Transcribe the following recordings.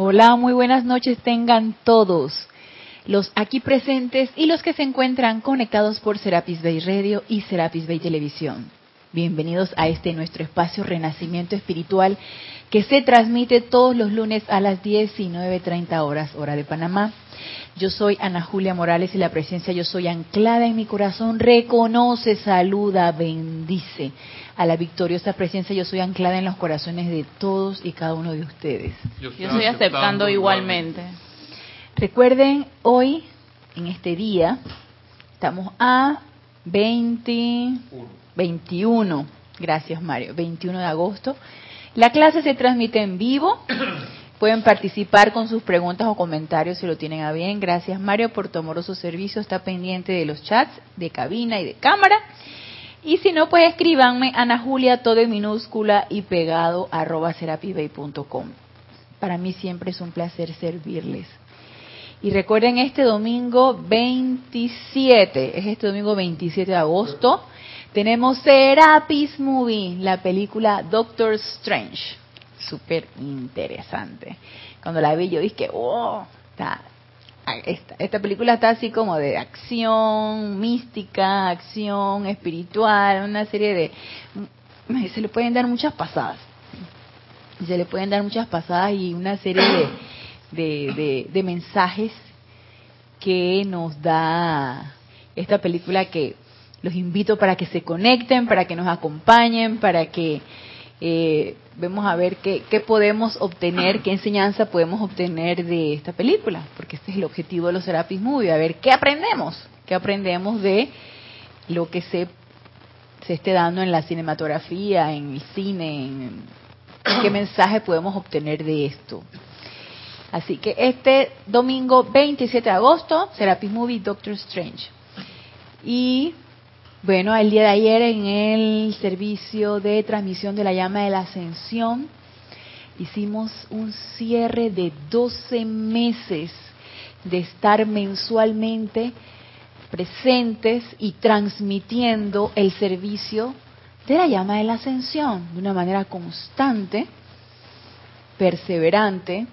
Hola, muy buenas noches tengan todos los aquí presentes y los que se encuentran conectados por Serapis Bay Radio y Serapis Bay Televisión. Bienvenidos a este nuestro espacio Renacimiento Espiritual que se transmite todos los lunes a las 19.30 horas, hora de Panamá. Yo soy Ana Julia Morales y la presencia Yo Soy anclada en mi corazón reconoce, saluda, bendice a la victoriosa presencia Yo Soy anclada en los corazones de todos y cada uno de ustedes. Yo estoy, aceptando, igualmente. Recuerden, hoy, en este día, estamos a 20, 21, gracias Mario, 21 de agosto. La clase se transmite en vivo Pueden participar con sus preguntas o comentarios si lo tienen a bien. Gracias Mario por tu amoroso servicio. Está pendiente de los chats de cabina y de cámara. Y si no, pues escríbanme Ana Julia, todo en minúscula y pegado arroba serapibay.com. Para mí siempre es un placer servirles. Y recuerden este domingo 27, es este domingo 27 de agosto, tenemos Serapis Movie, la película Doctor Strange súper interesante. Cuando la vi yo dije, oh, está, esta, esta, película está así como de acción mística, acción espiritual, una serie de... Se le pueden dar muchas pasadas. Se le pueden dar muchas pasadas y una serie de, de mensajes que nos da esta película que los invito para que se conecten, para que nos acompañen, para que eh, vemos a ver qué, podemos obtener, qué enseñanza podemos obtener de esta película, porque este es el objetivo de los Serapis Movie, a ver qué aprendemos, qué aprendemos de lo que se, se esté dando en la cinematografía, en el cine, qué mensaje podemos obtener de esto. Así que este domingo 27 de agosto, Serapis Movie Doctor Strange. Y bueno, el día de ayer en el servicio de transmisión de la llama de la ascensión hicimos un cierre de 12 meses de estar mensualmente presentes y transmitiendo el servicio de la llama de la ascensión de una manera constante, perseverante.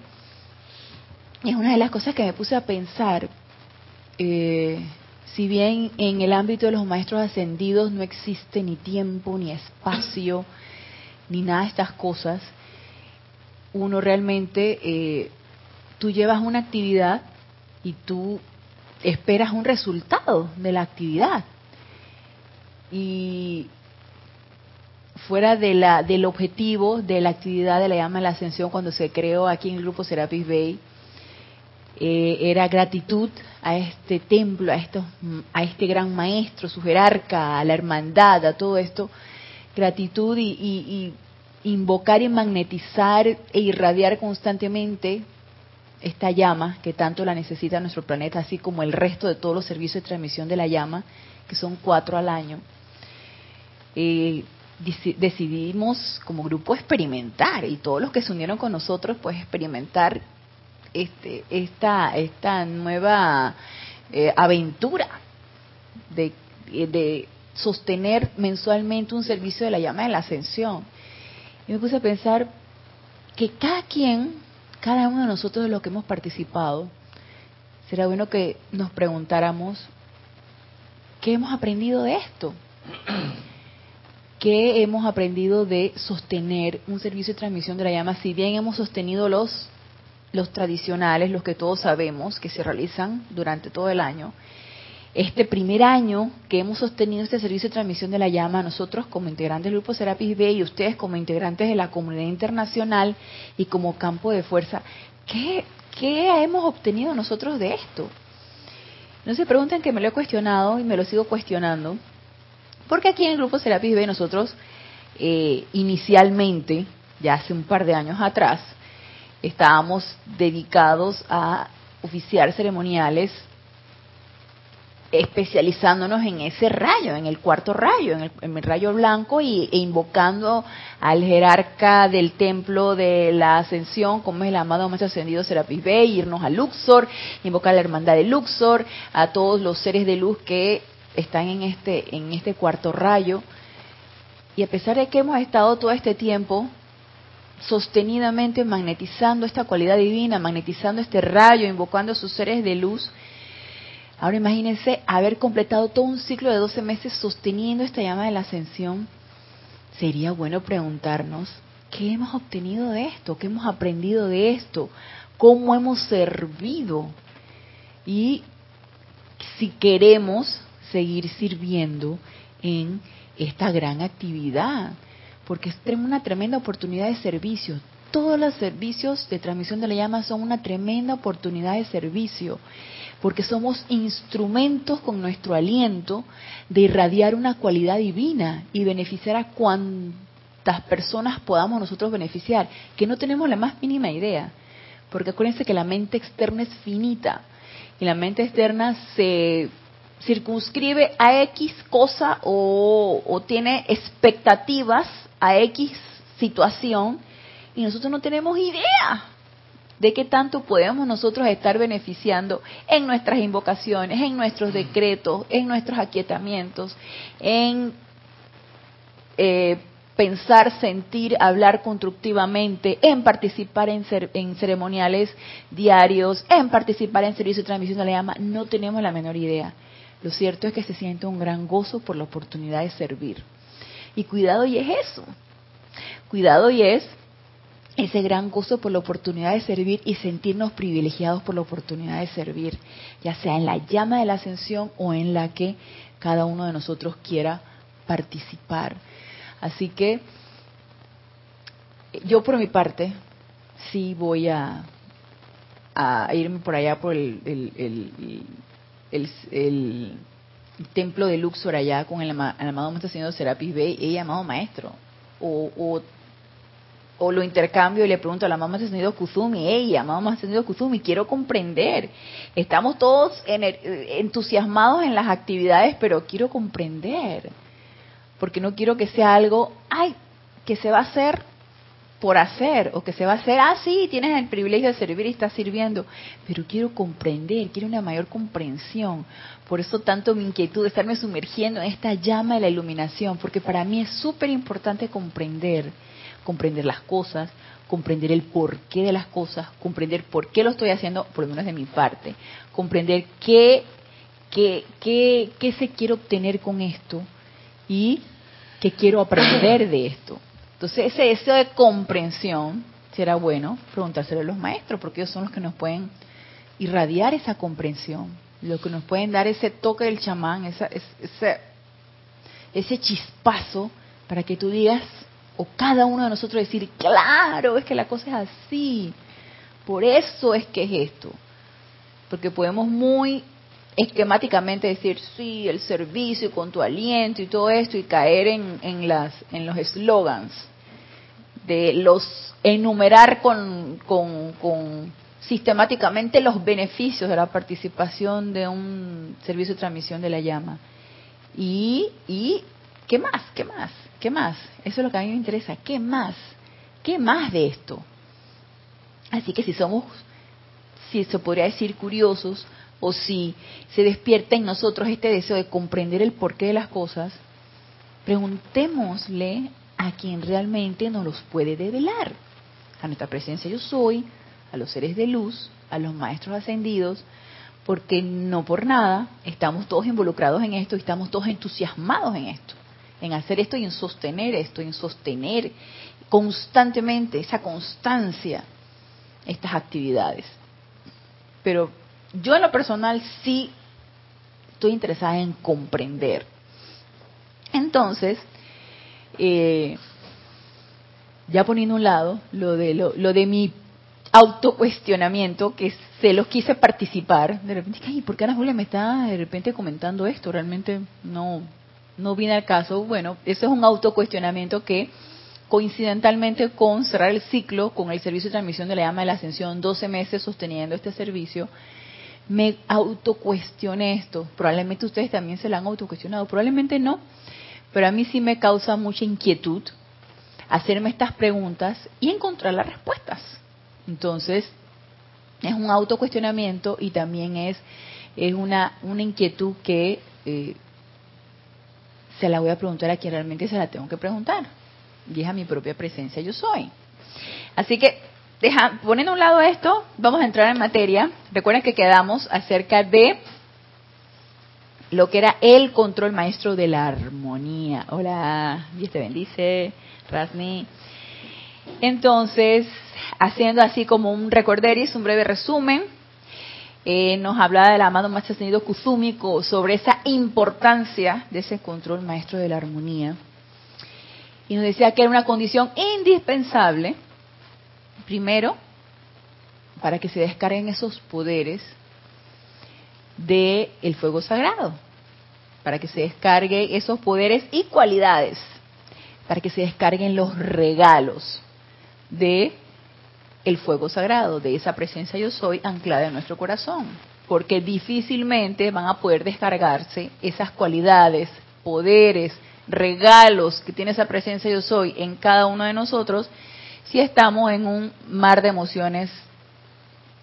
Y es una de las cosas que me puse a pensar. Eh, si bien en el ámbito de los maestros ascendidos no existe ni tiempo, ni espacio, ni nada de estas cosas, uno realmente, eh, tú llevas una actividad y tú esperas un resultado de la actividad. Y fuera de la, del objetivo de la actividad de la llama de la ascensión cuando se creó aquí en el grupo Serapis Bay, eh, era gratitud a este templo, a, estos, a este gran maestro, su jerarca, a la hermandad, a todo esto, gratitud y, invocar y magnetizar e irradiar constantemente esta llama que tanto la necesita nuestro planeta, así como el resto de todos los servicios de transmisión de la llama, que son cuatro al año. Eh, decidimos como grupo experimentar y todos los que se unieron con nosotros pues experimentar este, esta, esta nueva eh, aventura de, de sostener mensualmente un servicio de la llama de la ascensión. Y me puse a pensar que cada quien, cada uno de nosotros de los que hemos participado, será bueno que nos preguntáramos, ¿qué hemos aprendido de esto? ¿Qué hemos aprendido de sostener un servicio de transmisión de la llama? Si bien hemos sostenido los los tradicionales, los que todos sabemos que se realizan durante todo el año. Este primer año que hemos sostenido este servicio de transmisión de la llama, nosotros como integrantes del grupo Serapis B y ustedes como integrantes de la comunidad internacional y como campo de fuerza, ¿qué, qué hemos obtenido nosotros de esto? No se pregunten que me lo he cuestionado y me lo sigo cuestionando, porque aquí en el grupo Serapis B nosotros eh, inicialmente, ya hace un par de años atrás, estábamos dedicados a oficiar ceremoniales especializándonos en ese rayo, en el cuarto rayo, en el, rayo blanco y, e invocando al jerarca del templo de la ascensión, como es el amado maestro ascendido Serapis Bey, irnos a Luxor, invocar a la hermandad de Luxor, a todos los seres de luz que están en este, en este cuarto rayo. Y a pesar de que hemos estado todo este tiempo sostenidamente magnetizando esta cualidad divina, magnetizando este rayo, invocando a sus seres de luz. Ahora imagínense haber completado todo un ciclo de 12 meses sosteniendo esta llama de la ascensión. Sería bueno preguntarnos, ¿qué hemos obtenido de esto? ¿Qué hemos aprendido de esto? ¿Cómo hemos servido? Y si queremos seguir sirviendo en esta gran actividad porque es una tremenda oportunidad de servicio. Todos los servicios de transmisión de la llama son una tremenda oportunidad de servicio, porque somos instrumentos con nuestro aliento de irradiar una cualidad divina y beneficiar a cuantas personas podamos nosotros beneficiar, que no tenemos la más mínima idea, porque acuérdense que la mente externa es finita y la mente externa se circunscribe a X cosa o, o tiene expectativas a X situación y nosotros no tenemos idea de qué tanto podemos nosotros estar beneficiando en nuestras invocaciones, en nuestros decretos, en nuestros aquietamientos, en eh, pensar, sentir, hablar constructivamente, en participar en, en, ceremoniales diarios, en participar en servicio de transmisión de la llama, no tenemos la menor idea. Lo cierto es que se siente un gran gozo por la oportunidad de servir. Y cuidado y es eso. Cuidado y es ese gran gozo por la oportunidad de servir y sentirnos privilegiados por la oportunidad de servir, ya sea en la llama de la ascensión o en la que cada uno de nosotros quiera participar. Así que yo por mi parte sí voy a, a irme por allá por el, el, el templo de Luxor allá con el, amado maestro señor Serapis Bey y amado maestro. O, o, lo intercambio y le pregunto a la mamá ascendido Kuzumi, ella, mamá ascendido Kuzumi, quiero comprender. Estamos todos entusiasmados en las actividades, pero quiero comprender. Porque no quiero que sea algo, ay, que se va a hacer por hacer o que se va a hacer, ah, sí, tienes el privilegio de servir y estás sirviendo, pero quiero comprender, quiero una mayor comprensión. Por eso tanto mi inquietud de estarme sumergiendo en esta llama de la iluminación, porque para mí es súper importante comprender, comprender las cosas, comprender el porqué de las cosas, comprender por qué lo estoy haciendo, por lo menos de mi parte, comprender qué, qué, qué, qué se quiere obtener con esto y qué quiero aprender de esto. Entonces, ese deseo de comprensión, será bueno preguntárselo a los maestros, porque ellos son los que nos pueden irradiar esa comprensión, los que nos pueden dar ese toque del chamán, esa, ese, ese chispazo para que tú digas, o cada uno de nosotros decir, claro, es que la cosa es así, por eso es que es esto. Porque podemos muy esquemáticamente decir, sí, el servicio con tu aliento y todo esto, y caer en, en, las, en los eslogans, de los enumerar con, con, con, sistemáticamente los beneficios de la participación de un servicio de transmisión de la llama. Y, y, ¿qué más? ¿Qué más? ¿Qué más? Eso es lo que a mí me interesa. ¿Qué más? ¿Qué más de esto? Así que si somos, si se podría decir curiosos, o si se despierta en nosotros este deseo de comprender el porqué de las cosas, preguntémosle a quien realmente nos los puede develar, a nuestra presencia yo soy, a los seres de luz, a los maestros ascendidos, porque no por nada estamos todos involucrados en esto estamos todos entusiasmados en esto, en hacer esto y en sostener esto, en sostener constantemente esa constancia, estas actividades. Pero yo en lo personal sí estoy interesada en comprender. Entonces, eh, ya poniendo un lado lo de, lo, de mi autocuestionamiento, que se los quise participar, de repente, ay, ¿por qué Ana Julia me está de repente comentando esto? Realmente no, no viene al caso. Bueno, eso es un autocuestionamiento que coincidentalmente con cerrar el ciclo con el servicio de transmisión de la llama de la ascensión, 12 meses sosteniendo este servicio, me autocuestioné esto. Probablemente ustedes también se lo han autocuestionado, probablemente no, pero a mí sí me causa mucha inquietud hacerme estas preguntas y encontrar las respuestas. Entonces, es un autocuestionamiento y también es, es una, una inquietud que eh, se la voy a preguntar a quien realmente se la tengo que preguntar. Y es a mi propia presencia yo soy. Así que, deja, poniendo a un lado esto, vamos a entrar en materia. Recuerden que quedamos acerca de lo que era el control maestro de la armonía. Hola, Dios te bendice, Rasni. Entonces, haciendo así como un recorderis, un breve resumen, eh, nos hablaba del amado Maestro Ascendido Kuzumi sobre esa importancia de ese control maestro de la armonía. Y nos decía que era una condición indispensable, primero, para que se descarguen esos poderes del el fuego sagrado, para que se descarguen esos poderes y cualidades, para que se descarguen los regalos de el fuego sagrado, de esa presencia yo soy anclada en nuestro corazón, porque difícilmente van a poder descargarse esas cualidades, poderes, regalos que tiene esa presencia yo soy en cada uno de nosotros si estamos en un mar de emociones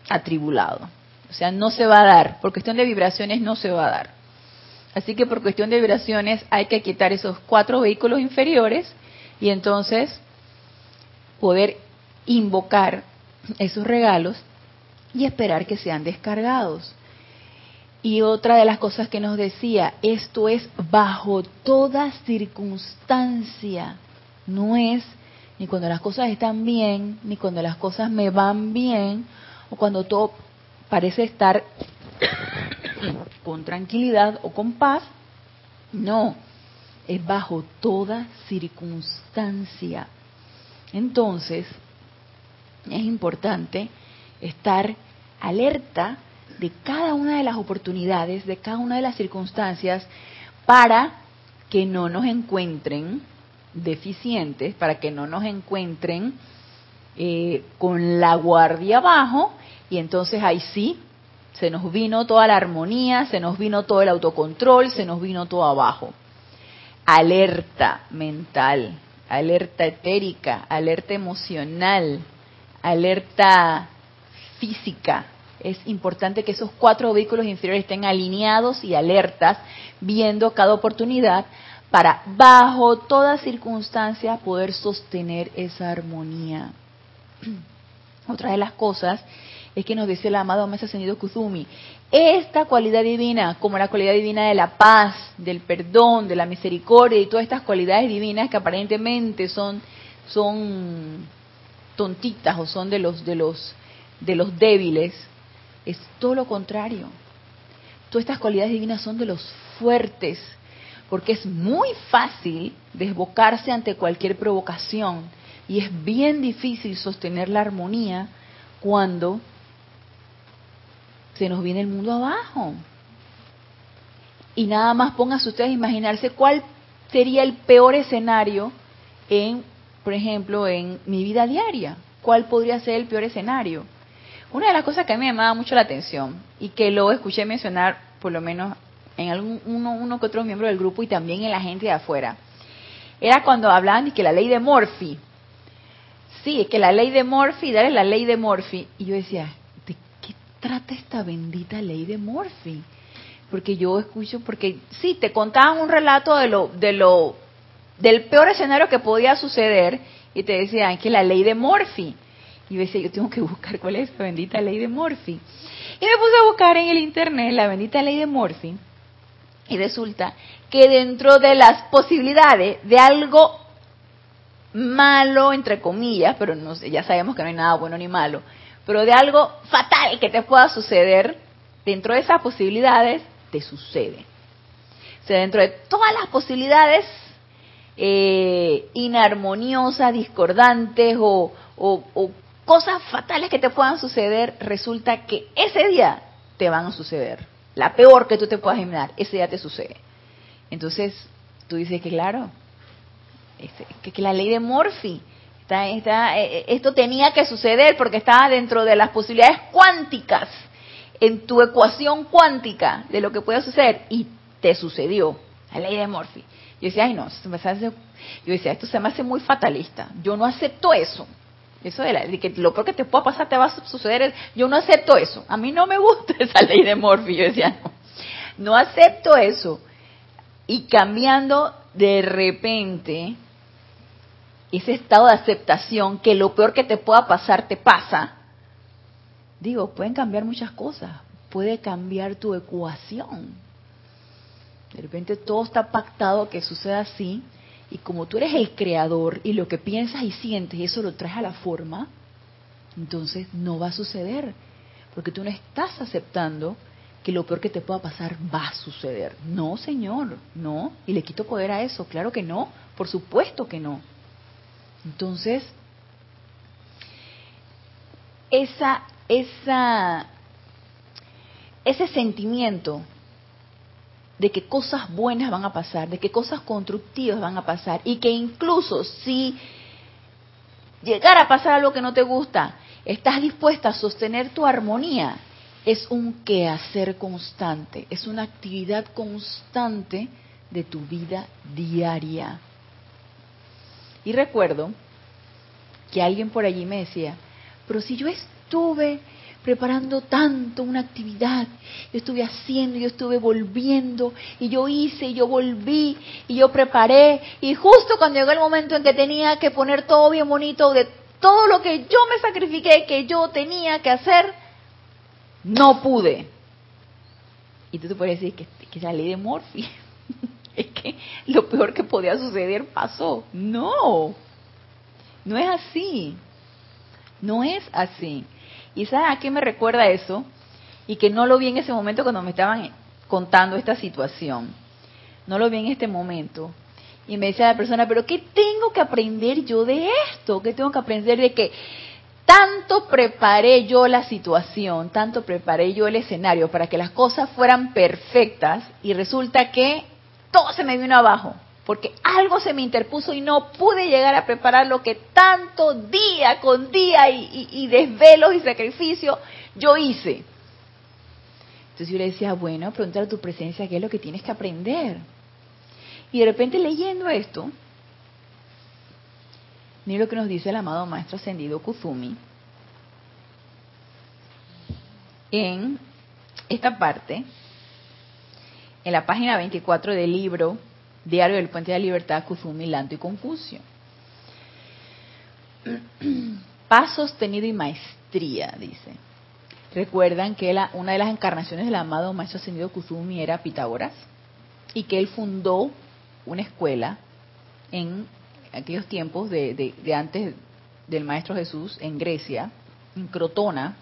atribulado. O sea, no se va a dar, por cuestión de vibraciones no se va a dar. Así que por cuestión de vibraciones hay que quitar esos cuatro vehículos inferiores y entonces poder invocar esos regalos y esperar que sean descargados. Y otra de las cosas que nos decía, esto es bajo toda circunstancia, no es ni cuando las cosas están bien, ni cuando las cosas me van bien, o cuando todo parece estar con tranquilidad o con paz. No, es bajo toda circunstancia. Entonces, es importante estar alerta de cada una de las oportunidades, de cada una de las circunstancias, para que no nos encuentren deficientes, para que no nos encuentren eh, con la guardia abajo, y entonces ahí sí, se nos vino toda la armonía, se nos vino todo el autocontrol, se nos vino todo abajo. Alerta mental, alerta etérica, alerta emocional, alerta física. Es importante que esos cuatro vehículos inferiores estén alineados y alertas, viendo cada oportunidad para, bajo toda circunstancia, poder sostener esa armonía. Otra de las cosas es que nos dice el amado Mesa Ascendido Kuzumi, esta cualidad divina, como la cualidad divina de la paz, del perdón, de la misericordia y todas estas cualidades divinas que aparentemente son, son tontitas o son de los de los de los débiles, es todo lo contrario. Todas estas cualidades divinas son de los fuertes, porque es muy fácil desbocarse ante cualquier provocación y es bien difícil sostener la armonía cuando se nos viene el mundo abajo. Y nada más pónganse ustedes a imaginarse cuál sería el peor escenario en por ejemplo, en mi vida diaria? ¿Cuál podría ser el peor escenario? Una de las cosas que a mí me llamaba mucho la atención y que lo escuché mencionar por lo menos en algún, uno, uno que otro miembro del grupo y también en la gente de afuera, era cuando hablaban de que la ley de Morphy, sí, es que la ley de Morphy, dale la ley de Morphy, y yo decía, ¿de qué trata esta bendita ley de Morphy? Porque yo escucho, porque sí, te contaban un relato de lo, de lo del peor escenario que podía suceder y te decían que la ley de Morphy. Y yo decía, yo tengo que buscar cuál es la bendita ley de Morphy. Y me puse a buscar en el internet la bendita ley de Morphy. Y resulta que dentro de las posibilidades de algo malo, entre comillas, pero no ya sabemos que no hay nada bueno ni malo, pero de algo fatal que te pueda suceder, dentro de esas posibilidades, te sucede. O sea, dentro de todas las posibilidades eh, inarmoniosas, discordantes o, cosas fatales que te puedan suceder, resulta que ese día te van a suceder. La peor que tú te puedas imaginar, ese día te sucede. Entonces, tú dices que claro, que, que la ley de Morphy, está, está, eh, eh, esto tenía que suceder porque estaba dentro de las posibilidades cuánticas, en tu ecuación cuántica de lo que puede suceder, y te sucedió, la ley de Morphy. Yo decía, ay no, yo decía, esto se me hace muy fatalista. Yo no acepto eso. Eso de, que lo peor que te pueda pasar te va a suceder. yo no acepto eso. A mí no me gusta esa ley de Morphy. Yo decía, no, no acepto eso. Y cambiando de repente, ese estado de aceptación que lo peor que te pueda pasar te pasa, digo, pueden cambiar muchas cosas. Puede cambiar tu ecuación. De repente todo está pactado que suceda así y como tú eres el creador y lo que piensas y sientes eso lo traes a la forma, entonces no va a suceder, porque tú no estás aceptando que lo peor que te pueda pasar va a suceder. No, Señor, no. Y le quito poder a eso. Claro que no. Por supuesto que no. Entonces, esa, esa, ese sentimiento de que cosas buenas van a pasar, de que cosas constructivas van a pasar y que incluso si llegara a pasar algo que no te gusta, estás dispuesta a sostener tu armonía, es un quehacer constante, es una actividad constante de tu vida diaria. Y recuerdo que alguien por allí me decía, pero si yo estuve preparando tanto una actividad, yo estuve haciendo, yo estuve volviendo, y yo hice, y yo volví, y yo preparé, y justo cuando llegó el momento en que tenía que poner todo bien bonito, de todo lo que yo me sacrifiqué, que yo tenía que hacer, no pude. Y tú te puedes decir que, que es la ley de Morphy. es que lo peor que podía suceder pasó. No, no es así. No es así. ¿Y sabes a qué me recuerda eso? Y que no lo vi en ese momento cuando me estaban contando esta situación. No lo vi en este momento. Y me decía la persona, pero ¿qué tengo que aprender yo de esto? ¿Qué tengo que aprender de que tanto preparé yo la situación, tanto preparé yo el escenario para que las cosas fueran perfectas y resulta que todo se me vino abajo? Porque algo se me interpuso y no pude llegar a preparar lo que tanto día con día y, desvelos y sacrificio yo hice. Entonces yo le decía, bueno, preguntar a tu presencia qué es lo que tienes que aprender. Y de repente leyendo esto, ni lo que nos dice el amado Maestro Ascendido Kuzumi en esta parte, en la página 24 del libro Diario del Puente de la Libertad, Kuzumi, Lanto y Confucio. Paz sostenido y maestría, dice. Recuerdan que la, una de las encarnaciones del amado Maestro Ascendido Kuzumi era Pitágoras y que él fundó una escuela en aquellos tiempos de, de antes del Maestro Jesús en Grecia, en Crotona,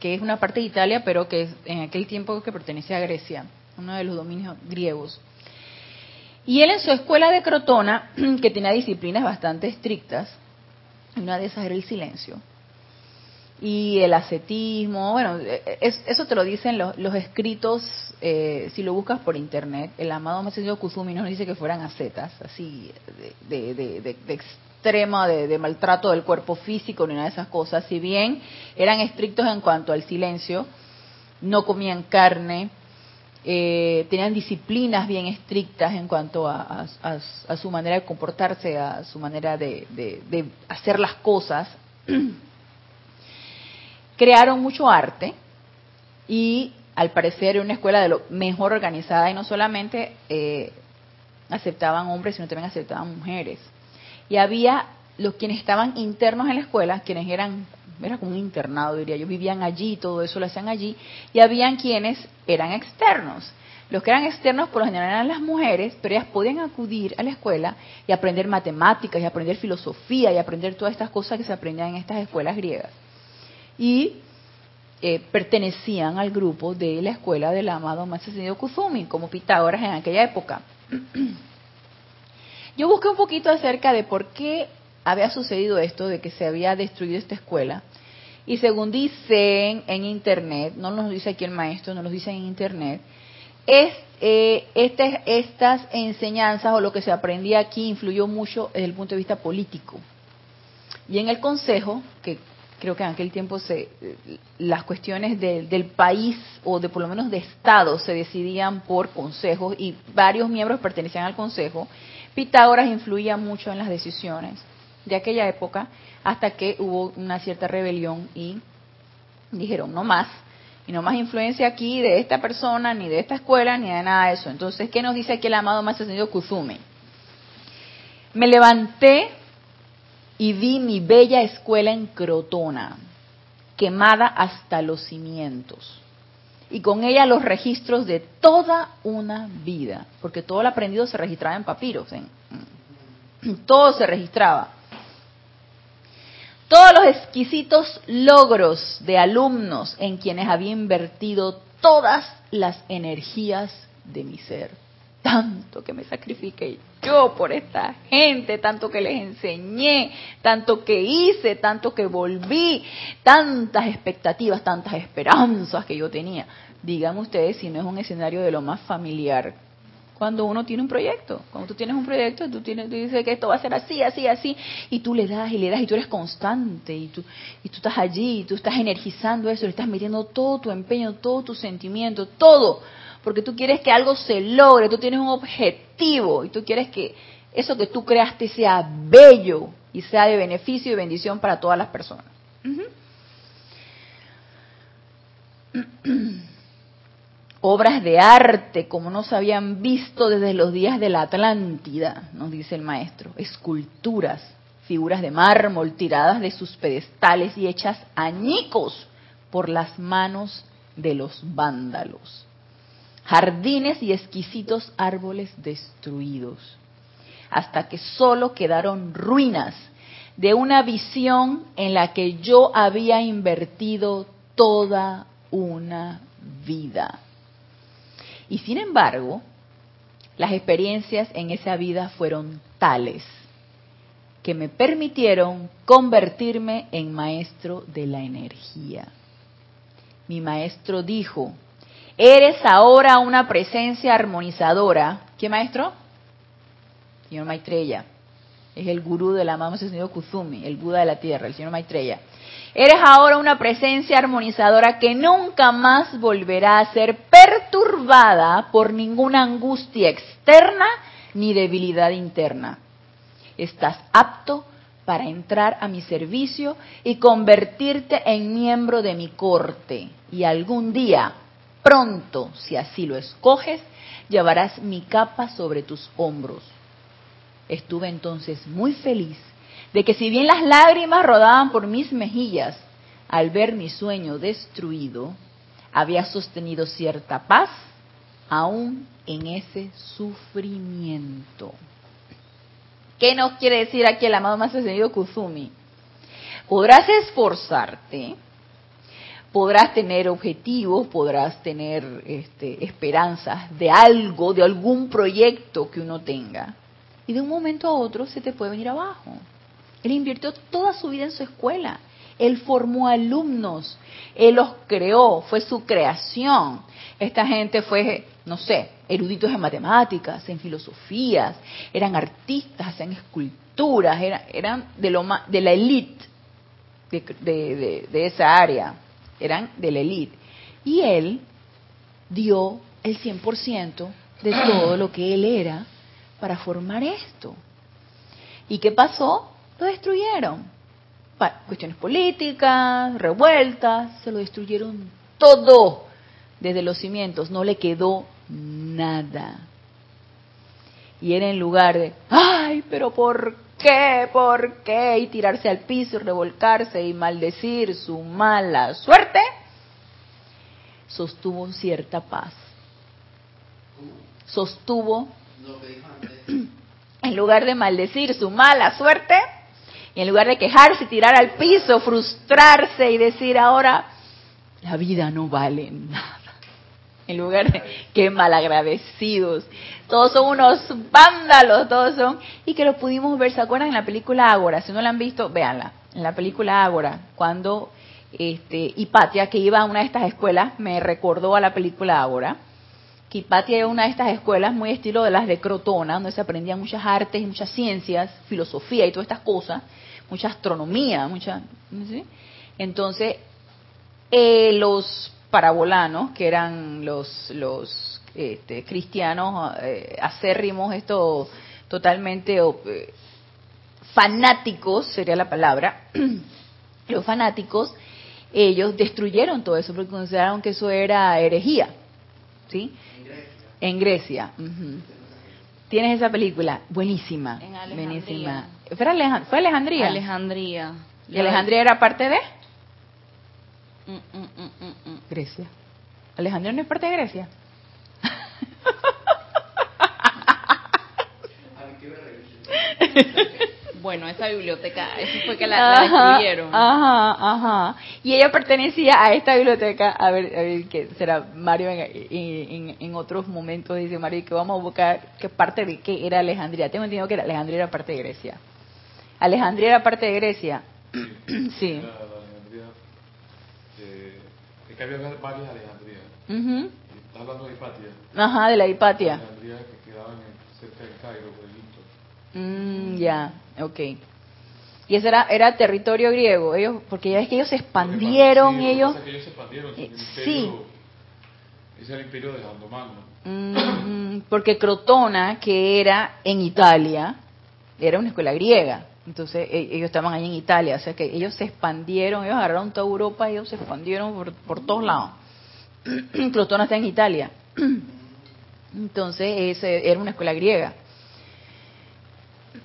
que es una parte de Italia, pero que en aquel tiempo que pertenecía a Grecia, uno de los dominios griegos. Y él en su escuela de Crotona, que tenía disciplinas bastante estrictas, una de esas era el silencio, y el ascetismo, bueno, eso te lo dicen los, escritos, eh, si lo buscas por internet, el amado Maestro Kusumi nos dice que fueran ascetas, así, de, de, de, extrema, de, maltrato del cuerpo físico, ni nada de esas cosas, si bien eran estrictos en cuanto al silencio, no comían carne, eh, tenían disciplinas bien estrictas en cuanto a, su manera de comportarse, a su manera de, hacer las cosas. Crearon mucho arte y al parecer era una escuela de lo mejor organizada y no solamente eh, aceptaban hombres, sino también aceptaban mujeres. Y había los quienes estaban internos en la escuela, quienes eran era como un internado, diría yo, vivían allí, todo eso lo hacían allí, y habían quienes eran externos. Los que eran externos por lo general eran las mujeres, pero ellas podían acudir a la escuela y aprender matemáticas y aprender filosofía y aprender todas estas cosas que se aprendían en estas escuelas griegas. Y eh, pertenecían al grupo de la escuela del amado Maestro Kuzumi, como Pitágoras en aquella época. Yo busqué un poquito acerca de por qué había sucedido esto de que se había destruido esta escuela. Y según dicen en internet, no nos dice aquí el maestro, nos lo dicen en internet, es, eh, este, estas enseñanzas o lo que se aprendía aquí influyó mucho desde el punto de vista político. Y en el Consejo, que creo que en aquel tiempo se, las cuestiones del país o de por lo menos de Estado se decidían por consejos y varios miembros pertenecían al Consejo, Pitágoras influía mucho en las decisiones de aquella época hasta que hubo una cierta rebelión y dijeron no más y no más influencia aquí de esta persona ni de esta escuela ni de nada de eso entonces qué nos dice aquí el amado más ascendido Kuzumi me levanté y vi mi bella escuela en Crotona, quemada hasta los cimientos, y con ella los registros de toda una vida, porque todo lo aprendido se registraba en papiros, todo se registraba. Todos los exquisitos logros de alumnos en quienes había invertido todas las energías de mi ser. Tanto que me sacrifiqué yo por esta gente, tanto que les enseñé, tanto que hice, tanto que volví, tantas expectativas, tantas esperanzas que yo tenía. Díganme ustedes si no es un escenario de lo más familiar cuando uno tiene un proyecto. Cuando tú tienes un proyecto, tú, tienes, tú dices que esto va a ser así, así, así, y tú le das y le das y tú eres constante y tú, y tú estás allí, y tú estás energizando eso, le estás metiendo todo tu empeño, todo tu sentimiento, todo, porque tú quieres que algo se logre, tú tienes un objetivo y tú quieres que eso que tú creaste sea bello y sea de beneficio y bendición para todas las personas. obras de arte como no se habían visto desde los días de la Atlántida, nos dice el maestro, esculturas, figuras de mármol tiradas de sus pedestales y hechas añicos por las manos de los vándalos, jardines y exquisitos árboles destruidos, hasta que solo quedaron ruinas de una visión en la que yo había invertido toda una vida y sin embargo, las experiencias en esa vida fueron tales que me permitieron convertirme en maestro de la energía. Mi maestro dijo, eres ahora una presencia armonizadora. ¿Qué maestro? Señor Maitreya. Es el gurú del amado señor Kuzumi, el Buda de la Tierra, el señor Maitreya. Eres ahora una presencia armonizadora que nunca más volverá a ser perturbada por ninguna angustia externa ni debilidad interna. Estás apto para entrar a mi servicio y convertirte en miembro de mi corte. Y algún día, pronto, si así lo escoges, llevarás mi capa sobre tus hombros. Estuve entonces muy feliz de que si bien las lágrimas rodaban por mis mejillas al ver mi sueño destruido, había sostenido cierta paz aún en ese sufrimiento. ¿Qué nos quiere decir aquí el amado más ascendido Kuzumi? Podrás esforzarte, podrás tener objetivos, podrás tener este, esperanzas de algo, de algún proyecto que uno tenga, y de un momento a otro se te puede venir abajo. Él invirtió toda su vida en su escuela. Él formó alumnos, él los creó, fue su creación. Esta gente fue, no sé, eruditos en matemáticas, en filosofías, eran artistas, hacían esculturas, eran, de, lo de la élite de, de esa área, eran de la élite. Y él dio el 100% de todo lo que él era para formar esto. ¿Y qué pasó? Lo destruyeron. cuestiones políticas, revueltas, se lo destruyeron todo desde los cimientos, no le quedó nada. Y era en lugar de, ay, pero ¿por qué? ¿Por qué? Y tirarse al piso y revolcarse y maldecir su mala suerte, sostuvo cierta paz. Sostuvo, en lugar de maldecir su mala suerte, y en lugar de quejarse, tirar al piso, frustrarse y decir ahora, la vida no vale nada. En lugar de que malagradecidos. Todos son unos vándalos, todos son. Y que lo pudimos ver, ¿se acuerdan en la película Ágora? Si no la han visto, véanla. En la película Ágora, cuando este, Hipatia, que iba a una de estas escuelas, me recordó a la película Ágora. Que Hipatia era una de estas escuelas muy estilo de las de Crotona, donde se aprendían muchas artes y muchas ciencias, filosofía y todas estas cosas mucha astronomía, mucha... Entonces, eh, los parabolanos, que eran los, los este, cristianos eh, acérrimos, esto totalmente eh, fanáticos, sería la palabra, los fanáticos, ellos destruyeron todo eso porque consideraron que eso era herejía. ¿Sí? En Grecia. En Grecia. Tienes esa película, buenísima, buenísima. ¿Fue, Alejandría? Alejandría. ¿Y Alejandría era parte de? Mm, mm, mm, Grecia. ¿Alejandría no es parte de Grecia? Bueno, esa biblioteca, eso fue que la, destruyeron. Ajá, ajá. Y ella pertenecía a esta biblioteca, a ver, a ver qué será Mario en, en, otros momentos, dice Mario, que vamos a buscar qué parte de qué era Alejandría. Tengo entendido que Alejandría era parte de Grecia. Alejandría era parte de Grecia. Sí. La, Alejandría, eh, es que había varias Alejandrías. Uh Estás hablando de Hipatia. Ajá, de la Hipatia. Alejandría que quedaban cerca del Cairo, por Egipto. Mm, ya, ok. Y ese era, era territorio griego, ellos, porque ya es que ellos se expandieron, ellos... Que ellos se expandieron, eh, sí. Ese era el imperio de Magno. Mm, porque Crotona, que era en Italia, era una escuela griega. Entonces e, ellos estaban ahí en Italia, o sea que ellos se expandieron, ellos agarraron toda Europa, ellos se expandieron por, por todos lados. Crotona está en Italia. Entonces ese era una escuela griega.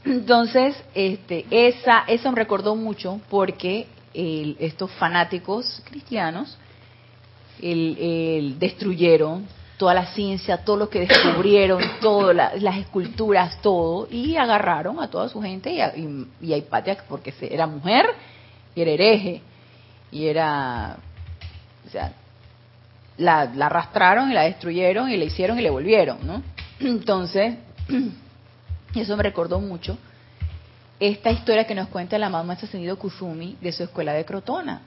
Entonces, este, esa, eso me recordó mucho porque estos fanáticos cristianos el, destruyeron toda la ciencia, todo lo que descubrieron, todas las esculturas, todo, y agarraron a toda su gente y a, y, Hipatia porque era mujer y era hereje y era, o sea, la, la arrastraron y la destruyeron y la hicieron y le volvieron, ¿no? Entonces, y eso me recordó mucho esta historia que nos cuenta la mamá Ascendido Kuzumi de su escuela de Crotona.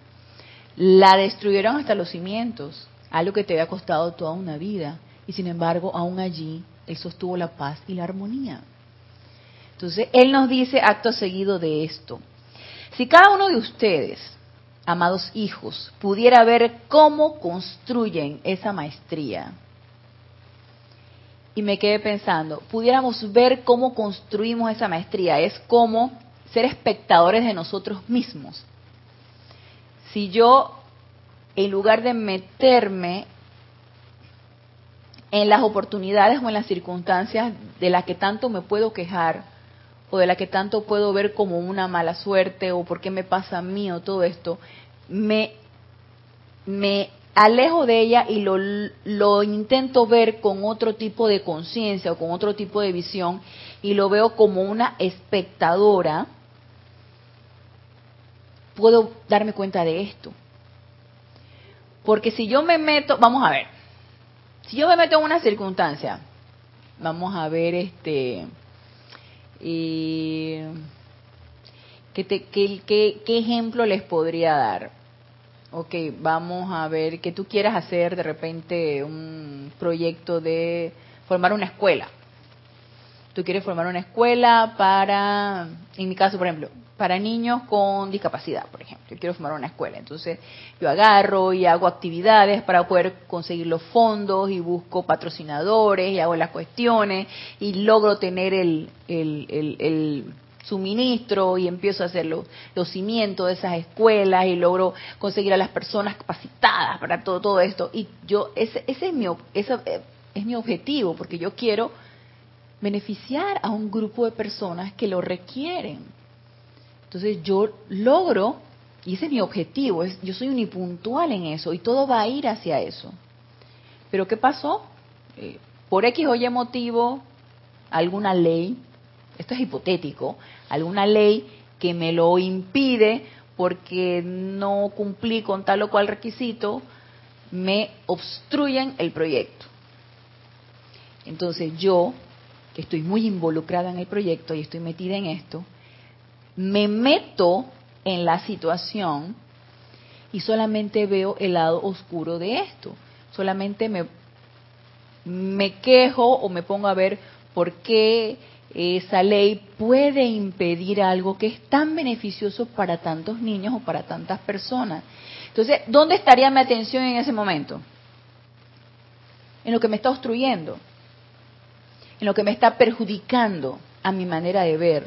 La destruyeron hasta los cimientos, algo que te había costado toda una vida, y sin embargo, aún allí, él sostuvo la paz y la armonía. Entonces, él nos dice acto seguido de esto. Si cada uno de ustedes, amados hijos, pudiera ver cómo construyen esa maestría, y me quedé pensando, pudiéramos ver cómo construimos esa maestría, es como ser espectadores de nosotros mismos. Si yo, en lugar de meterme en las oportunidades o en las circunstancias de las que tanto me puedo quejar, o de las que tanto puedo ver como una mala suerte, o por qué me pasa a mí, o todo esto, me, me alejo de ella y lo, lo intento ver con otro tipo de conciencia o con otro tipo de visión y lo veo como una espectadora, puedo darme cuenta de esto. Porque si yo me meto, vamos a ver, si yo me meto en una circunstancia, vamos a ver este, ¿qué, qué ejemplo les podría dar? Ok, vamos a ver que tú quieras hacer de repente un proyecto de formar una escuela. Tú quieres formar una escuela para, en mi caso, por ejemplo, para niños con discapacidad, por ejemplo. Yo quiero formar una escuela. Entonces, yo agarro y hago actividades para poder conseguir los fondos y busco patrocinadores y hago las cuestiones y logro tener el, el, el suministro y empiezo a hacer los, cimientos de esas escuelas y logro conseguir a las personas capacitadas para todo, todo esto. Y yo, ese, ese es, mi, ese es mi objetivo, porque yo quiero beneficiar a un grupo de personas que lo requieren. Entonces yo logro, y ese es mi objetivo, es, yo soy unipuntual en eso y todo va a ir hacia eso. Pero ¿qué pasó? Eh, por X o Y motivo, alguna ley esto es hipotético, alguna ley que me lo impide porque no cumplí con tal o cual requisito, me obstruyen el proyecto. Entonces yo, que estoy muy involucrada en el proyecto y estoy metida en esto, me meto en la situación y solamente veo el lado oscuro de esto. Solamente me, me quejo o me pongo a ver por qué esa ley puede impedir algo que es tan beneficioso para tantos niños o para tantas personas. Entonces, ¿dónde estaría mi atención en ese momento? En lo que me está obstruyendo, en lo que me está perjudicando a mi manera de ver.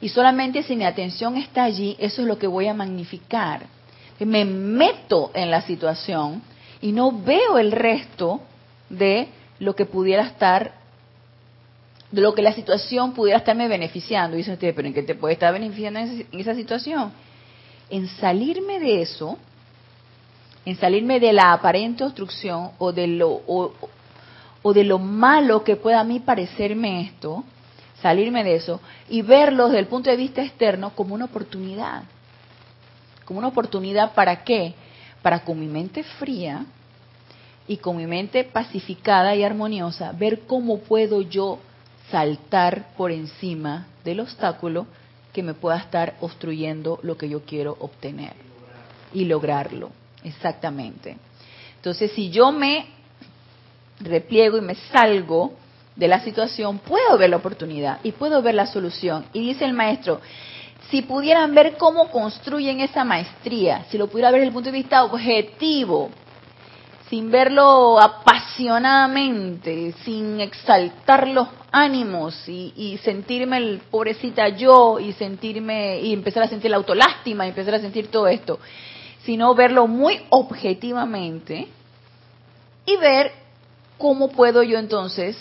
Y solamente si mi atención está allí, eso es lo que voy a magnificar. Me meto en la situación y no veo el resto de lo que pudiera estar de lo que la situación pudiera estarme beneficiando. Y dice usted, pero ¿en qué te puede estar beneficiando en esa situación? En salirme de eso, en salirme de la aparente obstrucción o de lo, o, o de lo malo que pueda a mí parecerme esto, salirme de eso y verlo desde el punto de vista externo como una oportunidad. Como una oportunidad para qué? Para con mi mente fría y con mi mente pacificada y armoniosa, ver cómo puedo yo saltar por encima del obstáculo que me pueda estar obstruyendo lo que yo quiero obtener y lograrlo. Exactamente. Entonces, si yo me repliego y me salgo de la situación, puedo ver la oportunidad y puedo ver la solución. Y dice el maestro, si pudieran ver cómo construyen esa maestría, si lo pudiera ver desde el punto de vista objetivo, sin verlo apasionadamente, sin exaltar los ánimos y, sentirme el pobrecita yo y sentirme y empezar a sentir la autolástima y empezar a sentir todo esto, sino verlo muy objetivamente y ver cómo puedo yo entonces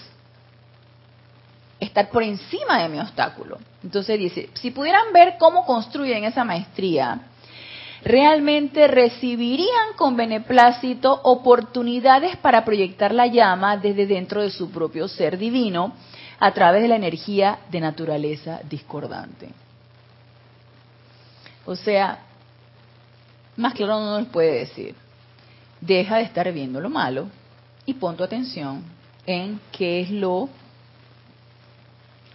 estar por encima de mi obstáculo. Entonces dice, si pudieran ver cómo construyen esa maestría, realmente recibirían con beneplácito oportunidades para proyectar la llama desde dentro de su propio ser divino a través de la energía de naturaleza discordante. O sea, más claro no nos puede decir, deja de estar viendo lo malo y pon tu atención en qué es lo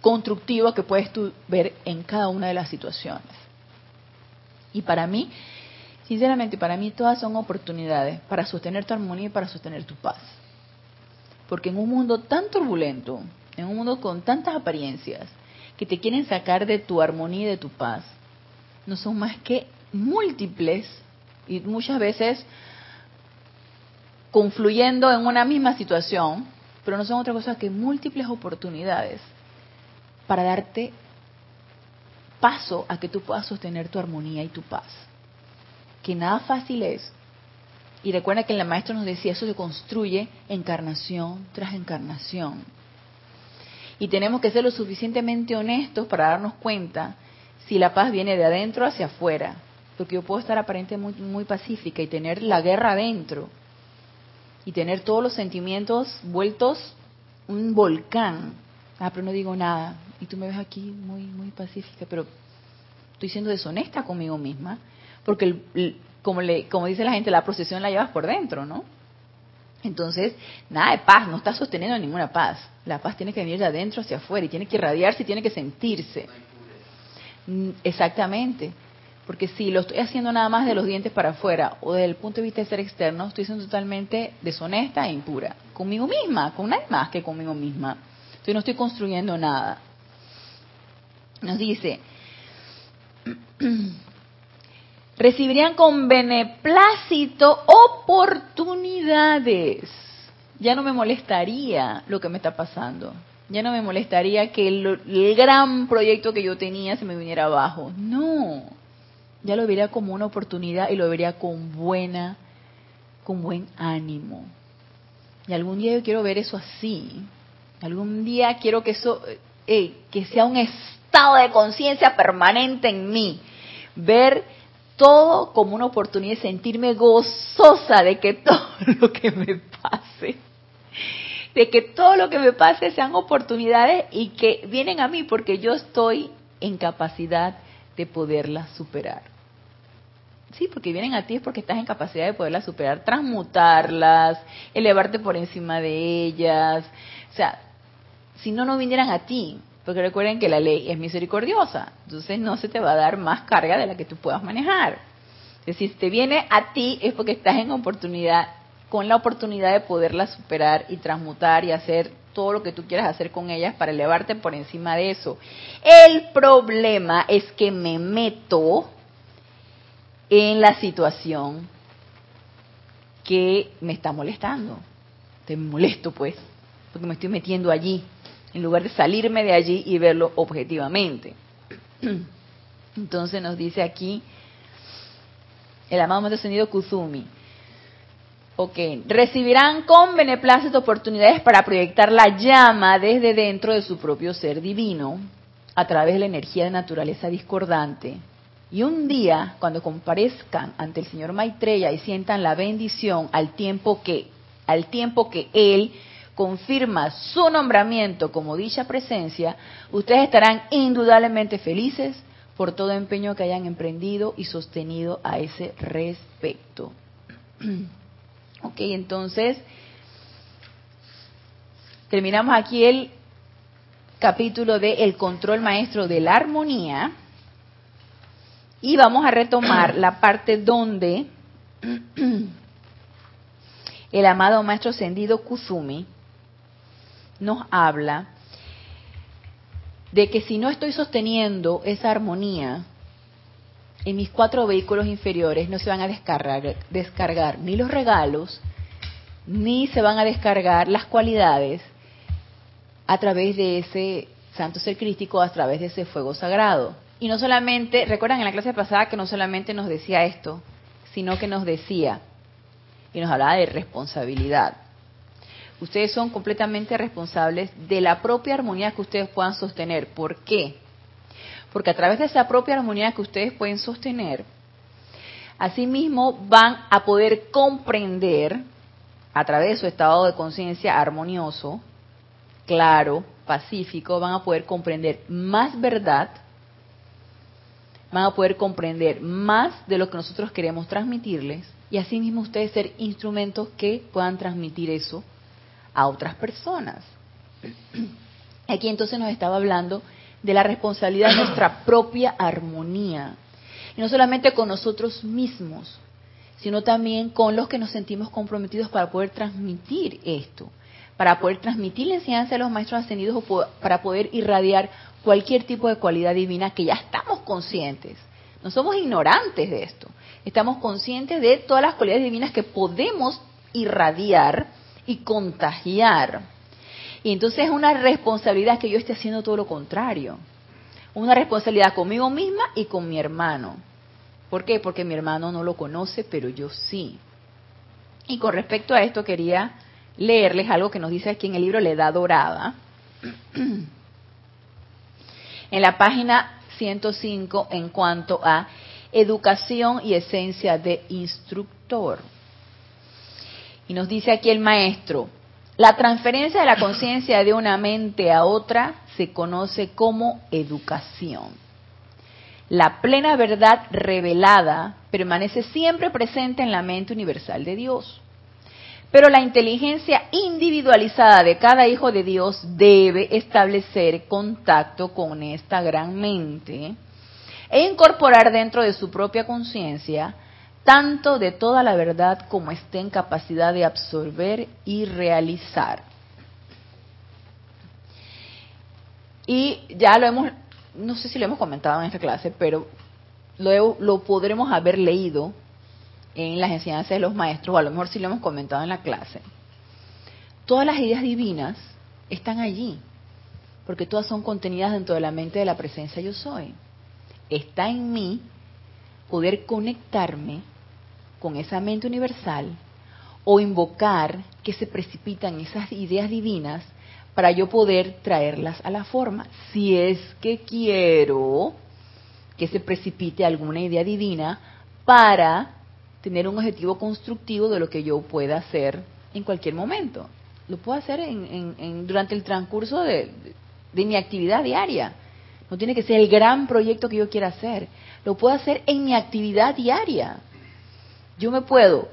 constructivo que puedes ver en cada una de las situaciones. Y para mí, Sinceramente, para mí todas son oportunidades para sostener tu armonía y para sostener tu paz. Porque en un mundo tan turbulento, en un mundo con tantas apariencias que te quieren sacar de tu armonía y de tu paz, no son más que múltiples y muchas veces confluyendo en una misma situación, pero no son otra cosa que múltiples oportunidades para darte paso a que tú puedas sostener tu armonía y tu paz que nada fácil es. Y recuerda que el maestro nos decía, eso se construye encarnación tras encarnación. Y tenemos que ser lo suficientemente honestos para darnos cuenta si la paz viene de adentro hacia afuera. Porque yo puedo estar aparentemente muy, muy pacífica y tener la guerra adentro. Y tener todos los sentimientos vueltos un volcán. Ah, pero no digo nada. Y tú me ves aquí muy, muy pacífica, pero estoy siendo deshonesta conmigo misma porque como, le, como dice la gente, la procesión la llevas por dentro, ¿no? Entonces, nada de paz, no está sosteniendo ninguna paz. La paz tiene que venir de adentro hacia afuera y tiene que irradiarse y tiene que sentirse. Exactamente. Porque si lo estoy haciendo nada más de los dientes para afuera o desde el punto de vista de ser externo, estoy siendo totalmente deshonesta e impura. Conmigo misma, con nadie más que conmigo misma. Entonces no estoy construyendo nada. Nos dice, recibirían con beneplácito oportunidades. Ya no me molestaría lo que me está pasando. Ya no me molestaría que el, gran proyecto que yo tenía se me viniera abajo. No. Ya lo vería como una oportunidad y lo vería con buena, con buen ánimo. Y algún día yo quiero ver eso así. Algún día quiero que eso, eh, que sea un estado de conciencia permanente en mí. Ver todo como una oportunidad de sentirme gozosa de que todo lo que me pase, de que todo lo que me pase sean oportunidades y que vienen a mí porque yo estoy en capacidad de poderlas superar. Sí, porque vienen a ti es porque estás en capacidad de poderlas superar, transmutarlas, elevarte por encima de ellas. O sea, si no, no vinieran a ti. Porque recuerden que la ley es misericordiosa, entonces no se te va a dar más carga de la que tú puedas manejar. Si te viene a ti es porque estás en oportunidad, con la oportunidad de poderla superar y transmutar y hacer todo lo que tú quieras hacer con ellas para elevarte por encima de eso. El problema es que me meto en la situación que me está molestando. Te molesto pues, porque me estoy metiendo allí en lugar de salirme de allí y verlo objetivamente. Entonces nos dice aquí el amado maestro ascendido Kuzumi, Ok, recibirán con beneplácito oportunidades para proyectar la llama desde dentro de su propio ser divino a través de la energía de naturaleza discordante. Y un día, cuando comparezcan ante el señor Maitreya y sientan la bendición al tiempo que, al tiempo que él confirma su nombramiento como dicha presencia, ustedes estarán indudablemente felices por todo empeño que hayan emprendido y sostenido a ese respecto. ok, entonces terminamos aquí el capítulo de El control maestro de la armonía y vamos a retomar la parte donde el amado maestro ascendido Kusumi nos habla de que si no estoy sosteniendo esa armonía en mis cuatro vehículos inferiores, no se van a descargar, descargar ni los regalos, ni se van a descargar las cualidades a través de ese santo ser crístico, a través de ese fuego sagrado. Y no solamente, recuerdan en la clase pasada que no solamente nos decía esto, sino que nos decía, y nos hablaba de responsabilidad. Ustedes son completamente responsables de la propia armonía que ustedes puedan sostener. ¿Por qué? Porque a través de esa propia armonía que ustedes pueden sostener, asimismo van a poder comprender, a través de su estado de conciencia armonioso, claro, pacífico, van a poder comprender más verdad, van a poder comprender más de lo que nosotros queremos transmitirles y asimismo ustedes ser instrumentos que puedan transmitir eso a otras personas. Aquí entonces nos estaba hablando de la responsabilidad de nuestra propia armonía. Y no solamente con nosotros mismos, sino también con los que nos sentimos comprometidos para poder transmitir esto, para poder transmitir la enseñanza de los maestros ascendidos o para poder irradiar cualquier tipo de cualidad divina que ya estamos conscientes. No somos ignorantes de esto. Estamos conscientes de todas las cualidades divinas que podemos irradiar y contagiar. Y entonces es una responsabilidad que yo esté haciendo todo lo contrario. Una responsabilidad conmigo misma y con mi hermano. ¿Por qué? Porque mi hermano no lo conoce, pero yo sí. Y con respecto a esto quería leerles algo que nos dice aquí en el libro La Edad Dorada. En la página 105 en cuanto a educación y esencia de instructor. Y nos dice aquí el maestro, la transferencia de la conciencia de una mente a otra se conoce como educación. La plena verdad revelada permanece siempre presente en la mente universal de Dios. Pero la inteligencia individualizada de cada hijo de Dios debe establecer contacto con esta gran mente e incorporar dentro de su propia conciencia tanto de toda la verdad como esté en capacidad de absorber y realizar. Y ya lo hemos, no sé si lo hemos comentado en esta clase, pero lo, lo podremos haber leído en las enseñanzas de los maestros, o a lo mejor sí lo hemos comentado en la clase. Todas las ideas divinas están allí, porque todas son contenidas dentro de la mente de la presencia yo soy. Está en mí poder conectarme con esa mente universal o invocar que se precipitan esas ideas divinas para yo poder traerlas a la forma. Si es que quiero que se precipite alguna idea divina para tener un objetivo constructivo de lo que yo pueda hacer en cualquier momento. Lo puedo hacer en, durante el transcurso de, de mi actividad diaria. No tiene que ser el gran proyecto que yo quiera hacer. Lo puedo hacer en mi actividad diaria yo me puedo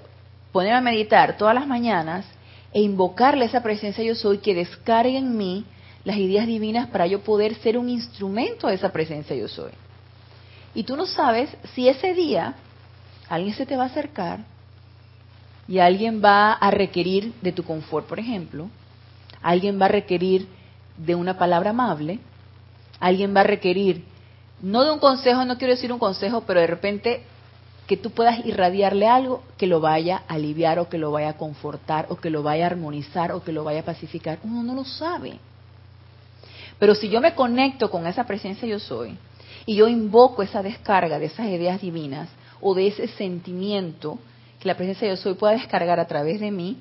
poner a meditar todas las mañanas e invocarle esa presencia yo soy que descargue en mí las ideas divinas para yo poder ser un instrumento de esa presencia yo soy. Y tú no sabes si ese día alguien se te va a acercar y alguien va a requerir de tu confort, por ejemplo, alguien va a requerir de una palabra amable, alguien va a requerir no de un consejo, no quiero decir un consejo, pero de repente que tú puedas irradiarle algo que lo vaya a aliviar o que lo vaya a confortar o que lo vaya a armonizar o que lo vaya a pacificar. Uno no lo sabe. Pero si yo me conecto con esa presencia yo soy y yo invoco esa descarga de esas ideas divinas o de ese sentimiento que la presencia yo soy pueda descargar a través de mí,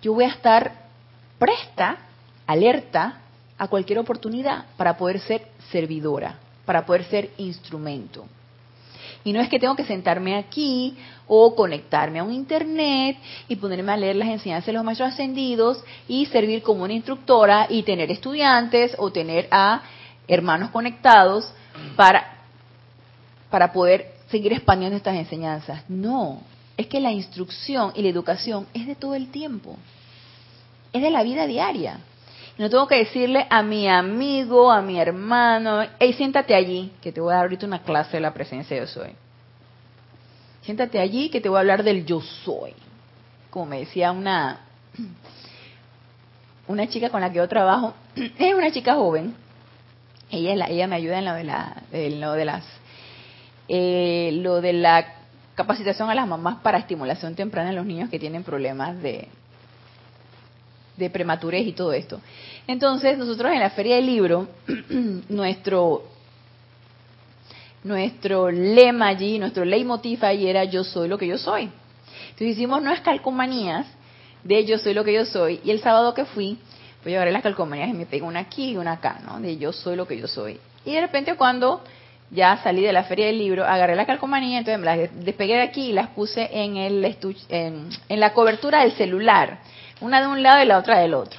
yo voy a estar presta, alerta a cualquier oportunidad para poder ser servidora, para poder ser instrumento. Y no es que tengo que sentarme aquí o conectarme a un internet y ponerme a leer las enseñanzas de los maestros ascendidos y servir como una instructora y tener estudiantes o tener a hermanos conectados para, para poder seguir expandiendo estas enseñanzas. No, es que la instrucción y la educación es de todo el tiempo, es de la vida diaria. No tengo que decirle a mi amigo, a mi hermano, hey, siéntate allí, que te voy a dar ahorita una clase de la presencia de yo soy. Siéntate allí, que te voy a hablar del yo soy. Como me decía una, una chica con la que yo trabajo, es una chica joven. Ella, ella me ayuda en lo de, la, lo de las, eh, lo de la capacitación a las mamás para estimulación temprana en los niños que tienen problemas de, de prematurez y todo esto. Entonces, nosotros en la Feria del Libro, nuestro, nuestro lema allí, nuestro leitmotiv allí era yo soy lo que yo soy. Entonces hicimos nuevas calcomanías de yo soy lo que yo soy y el sábado que fui, pues llevaré las calcomanías y me pego una aquí y una acá, ¿no? De yo soy lo que yo soy. Y de repente cuando ya salí de la feria del libro, agarré la calcomanía, entonces me las despegué de aquí y las puse en, el en, en la cobertura del celular una de un lado y la otra del otro.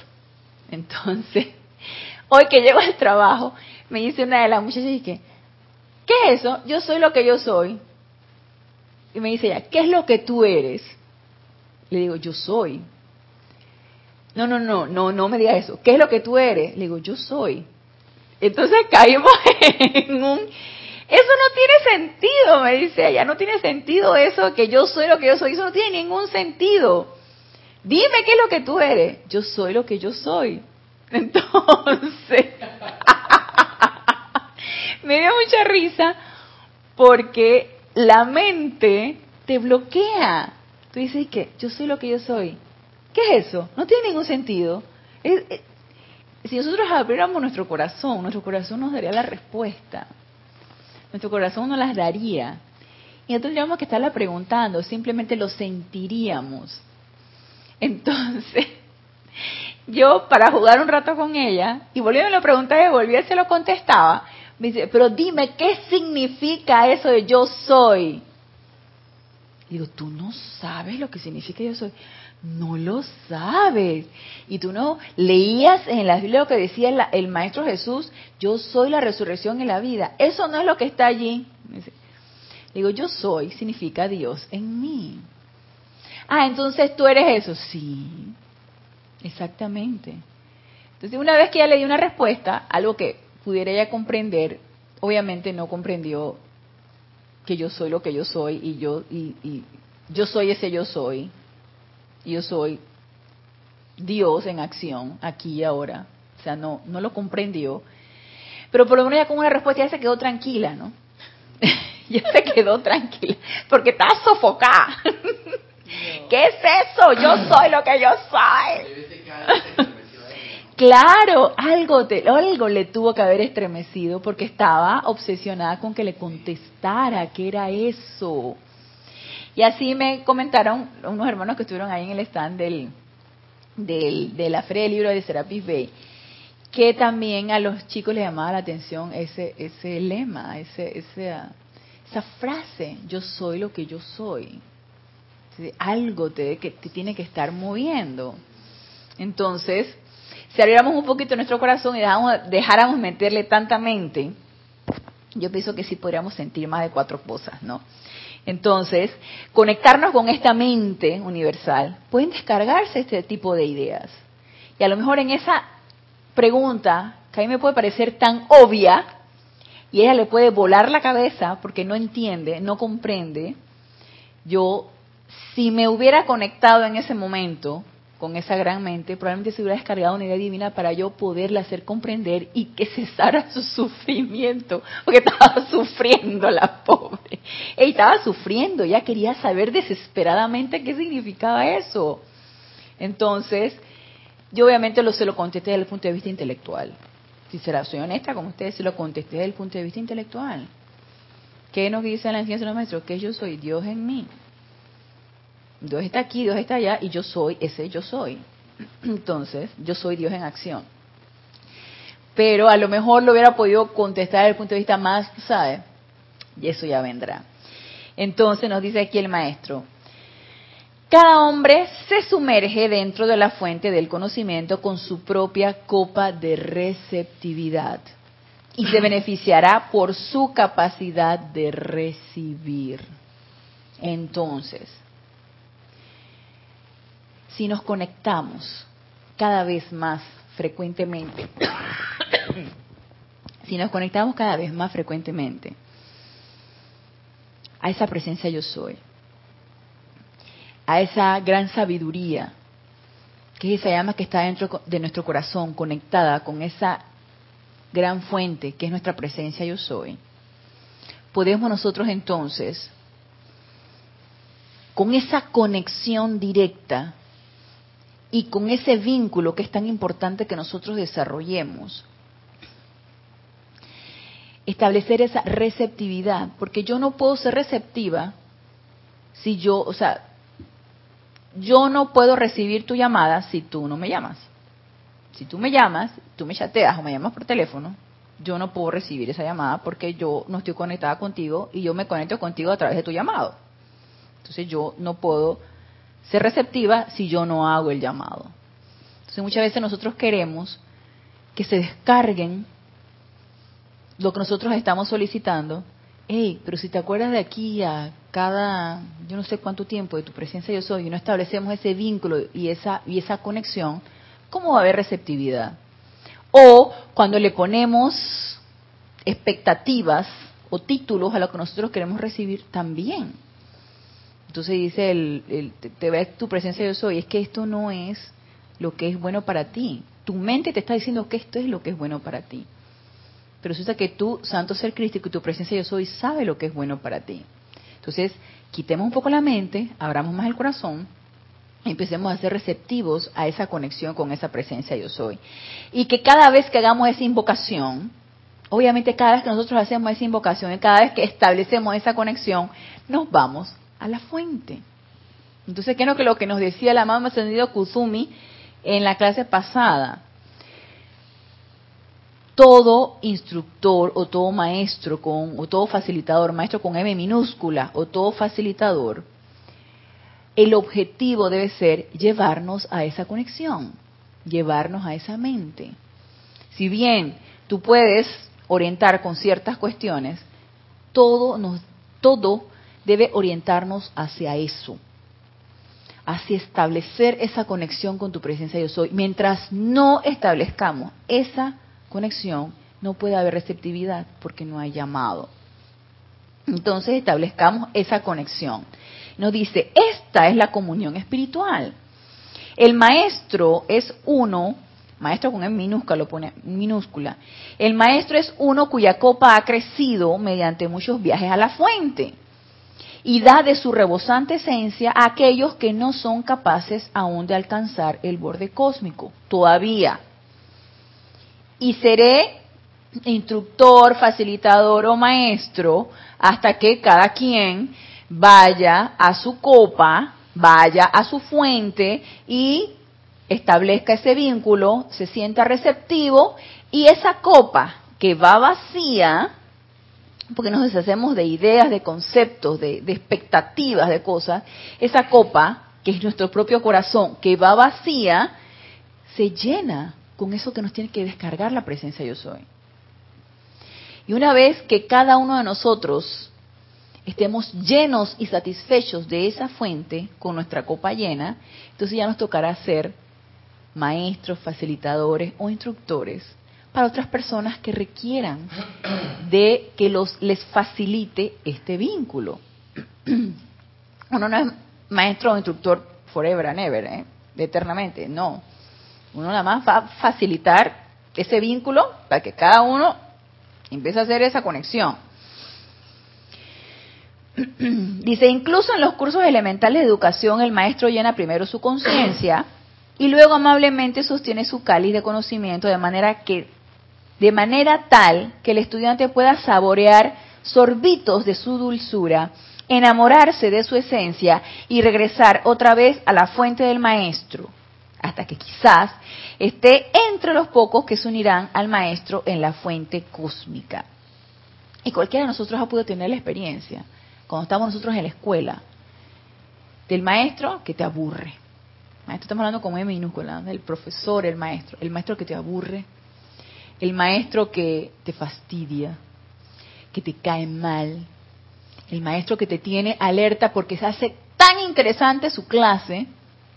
Entonces, hoy que llego al trabajo, me dice una de las muchachas y que, ¿qué es eso? Yo soy lo que yo soy. Y me dice ella, ¿qué es lo que tú eres? Le digo, yo soy. No, no, no, no, no me diga eso. ¿Qué es lo que tú eres? Le digo, yo soy. Entonces caímos en un... Eso no tiene sentido, me dice ella, no tiene sentido eso, que yo soy lo que yo soy, eso no tiene ningún sentido. Dime qué es lo que tú eres. Yo soy lo que yo soy. Entonces, me dio mucha risa porque la mente te bloquea. Tú dices que yo soy lo que yo soy. ¿Qué es eso? No tiene ningún sentido. si nosotros abriéramos nuestro corazón, nuestro corazón nos daría la respuesta. Nuestro corazón nos las daría. Y no tendríamos que estarla preguntando, simplemente lo sentiríamos. Entonces, yo para jugar un rato con ella, y volviendo a lo preguntaba y volví se lo contestaba, me dice, pero dime, ¿qué significa eso de yo soy? Digo, tú no sabes lo que significa yo soy. No lo sabes. Y tú no leías en la Biblia lo que decía el, el, Maestro Jesús, yo soy la resurrección y la vida. Eso no es lo que está allí. Digo, yo soy significa Dios en mí. Ah, entonces tú eres eso. Sí, exactamente. Entonces, una vez que ella le dio una respuesta, algo que pudiera ella comprender, obviamente no comprendió que yo soy lo que yo soy y yo y, y yo soy ese yo soy. Y yo soy Dios en acción aquí y ahora. O sea, no no lo comprendió. Pero por lo menos ya con una respuesta ya se quedó tranquila, ¿no? ya se quedó tranquila porque estaba sofocada. ¿Qué es eso? Yo soy lo que yo soy. Claro, algo, te, algo le tuvo que haber estremecido porque estaba obsesionada con que le contestara qué era eso. Y así me comentaron unos hermanos que estuvieron ahí en el stand del, del, de la Feria del Libro de Serapis Bay, que también a los chicos les llamaba la atención ese, ese lema, ese, esa frase, yo soy lo que yo soy algo te, que, te tiene que estar moviendo. Entonces, si abriéramos un poquito nuestro corazón y dejáramos, meterle tanta mente, yo pienso que sí podríamos sentir más de cuatro cosas, ¿no? Entonces, conectarnos con esta mente universal, pueden descargarse este tipo de ideas. Y a lo mejor en esa pregunta, que a mí me puede parecer tan obvia, y ella le puede volar la cabeza porque no entiende, no comprende, yo si me hubiera conectado en ese momento con esa gran mente, probablemente se hubiera descargado una idea divina para yo poderla hacer comprender y que cesara su sufrimiento, porque estaba sufriendo la pobre. Ella estaba sufriendo, ya quería saber desesperadamente qué significaba eso. Entonces, yo obviamente lo, se lo contesté desde el punto de vista intelectual. Si será, soy honesta con ustedes, se lo contesté desde el punto de vista intelectual. ¿Qué nos dice la enseñanza de los maestros? Que yo soy Dios en mí Dios está aquí, Dios está allá y yo soy ese yo soy. Entonces, yo soy Dios en acción. Pero a lo mejor lo hubiera podido contestar desde el punto de vista más, ¿sabe? Y eso ya vendrá. Entonces nos dice aquí el maestro, cada hombre se sumerge dentro de la fuente del conocimiento con su propia copa de receptividad y se beneficiará por su capacidad de recibir. Entonces, si nos conectamos cada vez más frecuentemente, si nos conectamos cada vez más frecuentemente a esa presencia yo soy, a esa gran sabiduría, que es esa llama que está dentro de nuestro corazón, conectada con esa gran fuente que es nuestra presencia yo soy, podemos nosotros entonces, con esa conexión directa y con ese vínculo que es tan importante que nosotros desarrollemos, establecer esa receptividad, porque yo no puedo ser receptiva si yo, o sea, yo no puedo recibir tu llamada si tú no me llamas. Si tú me llamas, tú me chateas o me llamas por teléfono, yo no puedo recibir esa llamada porque yo no estoy conectada contigo y yo me conecto contigo a través de tu llamado. Entonces yo no puedo ser receptiva si yo no hago el llamado. Entonces muchas veces nosotros queremos que se descarguen lo que nosotros estamos solicitando. Hey, pero si te acuerdas de aquí a cada, yo no sé cuánto tiempo de tu presencia yo soy, y no establecemos ese vínculo y esa, y esa conexión, ¿cómo va a haber receptividad? O cuando le ponemos expectativas o títulos a lo que nosotros queremos recibir también. Entonces dice, el, te, ve tu presencia yo soy, es que esto no es lo que es bueno para ti. Tu mente te está diciendo que esto es lo que es bueno para ti. Pero resulta que tú, santo ser crístico y tu presencia yo soy, sabe lo que es bueno para ti. Entonces, quitemos un poco la mente, abramos más el corazón, empecemos a ser receptivos a esa conexión con esa presencia yo soy. Y que cada vez que hagamos esa invocación, obviamente cada vez que nosotros hacemos esa invocación y cada vez que establecemos esa conexión, nos vamos a la fuente. Entonces, ¿qué es lo que nos decía la mamá ascendido Kuzumi en la clase pasada? todo instructor o todo maestro con, o todo facilitador, maestro con M minúscula o todo facilitador, el objetivo debe ser llevarnos a esa conexión, llevarnos a esa mente. Si bien tú puedes orientar con ciertas cuestiones, todo, nos, todo debe orientarnos hacia eso, hacia establecer esa conexión con tu presencia yo soy. Mientras no establezcamos esa conexión, no puede haber receptividad porque no hay llamado. Entonces establezcamos esa conexión. Nos dice, esta es la comunión espiritual. El maestro es uno, maestro con M minúscula, lo pone minúscula. El maestro es uno cuya copa ha crecido mediante muchos viajes a la fuente y da de su rebosante esencia a aquellos que no son capaces aún de alcanzar el borde cósmico. Todavía y seré instructor, facilitador o maestro hasta que cada quien vaya a su copa, vaya a su fuente y establezca ese vínculo, se sienta receptivo y esa copa que va vacía, porque nos deshacemos de ideas, de conceptos, de, expectativas, de cosas, esa copa, que es nuestro propio corazón, que va vacía, se llena con eso que nos tiene que descargar la presencia yo soy. Y una vez que cada uno de nosotros estemos llenos y satisfechos de esa fuente con nuestra copa llena, entonces ya nos tocará ser maestros, facilitadores o instructores para otras personas que requieran de que los les facilite este vínculo. Uno no es maestro o instructor forever and ever, ¿eh? eternamente, no uno nada más va a facilitar ese vínculo para que cada uno empiece a hacer esa conexión. Dice, incluso en los cursos elementales de educación el maestro llena primero su conciencia y luego amablemente sostiene su cáliz de conocimiento de manera que de manera tal que el estudiante pueda saborear sorbitos de su dulzura enamorarse de su esencia y regresar otra vez a la fuente del maestro, hasta que quizás esté entre los pocos que se unirán al maestro en la fuente cósmica. Y cualquiera de nosotros ha podido tener la experiencia, cuando estamos nosotros en la escuela, del maestro que te aburre. Maestro, estamos hablando como M minúscula, del profesor, el maestro, el maestro que te aburre, el maestro que te fastidia, que te cae mal, el maestro que te tiene alerta porque se hace tan interesante su clase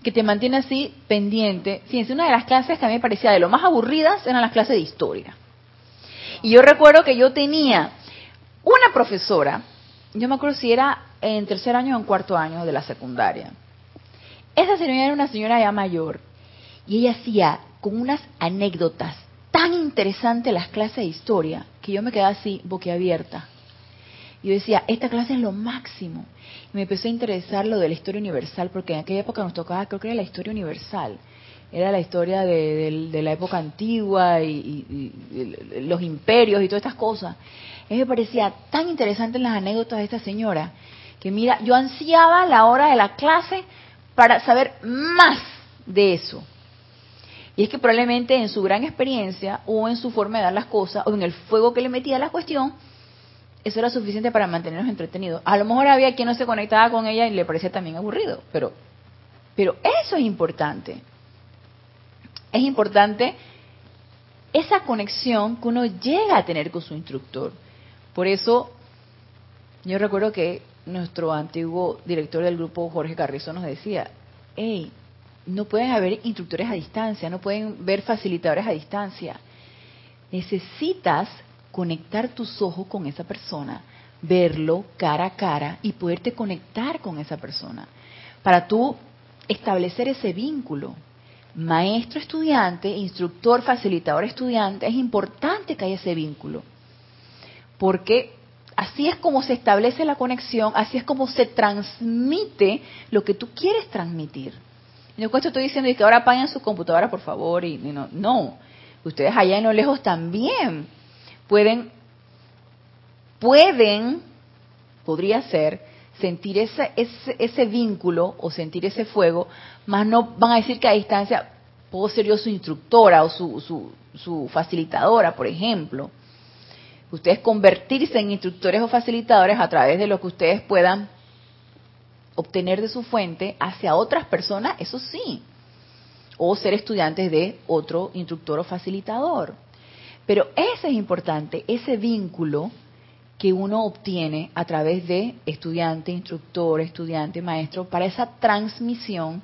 que te mantiene así pendiente. Fíjense, una de las clases que a mí me parecía de lo más aburridas eran las clases de historia. Y yo recuerdo que yo tenía una profesora, yo me acuerdo si era en tercer año o en cuarto año de la secundaria. Esa señora era una señora ya mayor y ella hacía con unas anécdotas tan interesantes las clases de historia que yo me quedaba así, boquiabierta. Y yo decía, esta clase es lo máximo. Y me empezó a interesar lo de la historia universal, porque en aquella época nos tocaba, creo que era la historia universal. Era la historia de, la época antigua y, los imperios y todas estas cosas. Mí me parecía tan interesante las anécdotas de esta señora, que mira, yo ansiaba la hora de la clase para saber más de eso. Y es que probablemente en su gran experiencia o en su forma de dar las cosas o en el fuego que le metía a la cuestión, eso era suficiente para mantenernos entretenidos. A lo mejor había quien no se conectaba con ella y le parecía también aburrido, pero, pero eso es importante. Es importante esa conexión que uno llega a tener con su instructor. Por eso, yo recuerdo que nuestro antiguo director del grupo, Jorge Carrizo, nos decía, hey, no pueden haber instructores a distancia, no pueden ver facilitadores a distancia. Necesitas conectar tus ojos con esa persona, verlo cara a cara y poderte conectar con esa persona. Para tú establecer ese vínculo. Maestro estudiante, instructor, facilitador estudiante, es importante que haya ese vínculo. Porque así es como se establece la conexión, así es como se transmite lo que tú quieres transmitir. No estoy diciendo que ahora apaguen su computadora, por favor, y, no, no. Ustedes allá en lo lejos también pueden, pueden, podría ser, sentir ese, ese, ese vínculo o sentir ese fuego, más no van a decir que a distancia puedo ser yo su instructora o su, su, su facilitadora, por ejemplo. Ustedes convertirse en instructores o facilitadores a través de lo que ustedes puedan obtener de su fuente hacia otras personas, eso sí. O ser estudiantes de otro instructor o facilitador. Pero ese es importante, ese vínculo que uno obtiene a través de estudiante, instructor, estudiante, maestro, para esa transmisión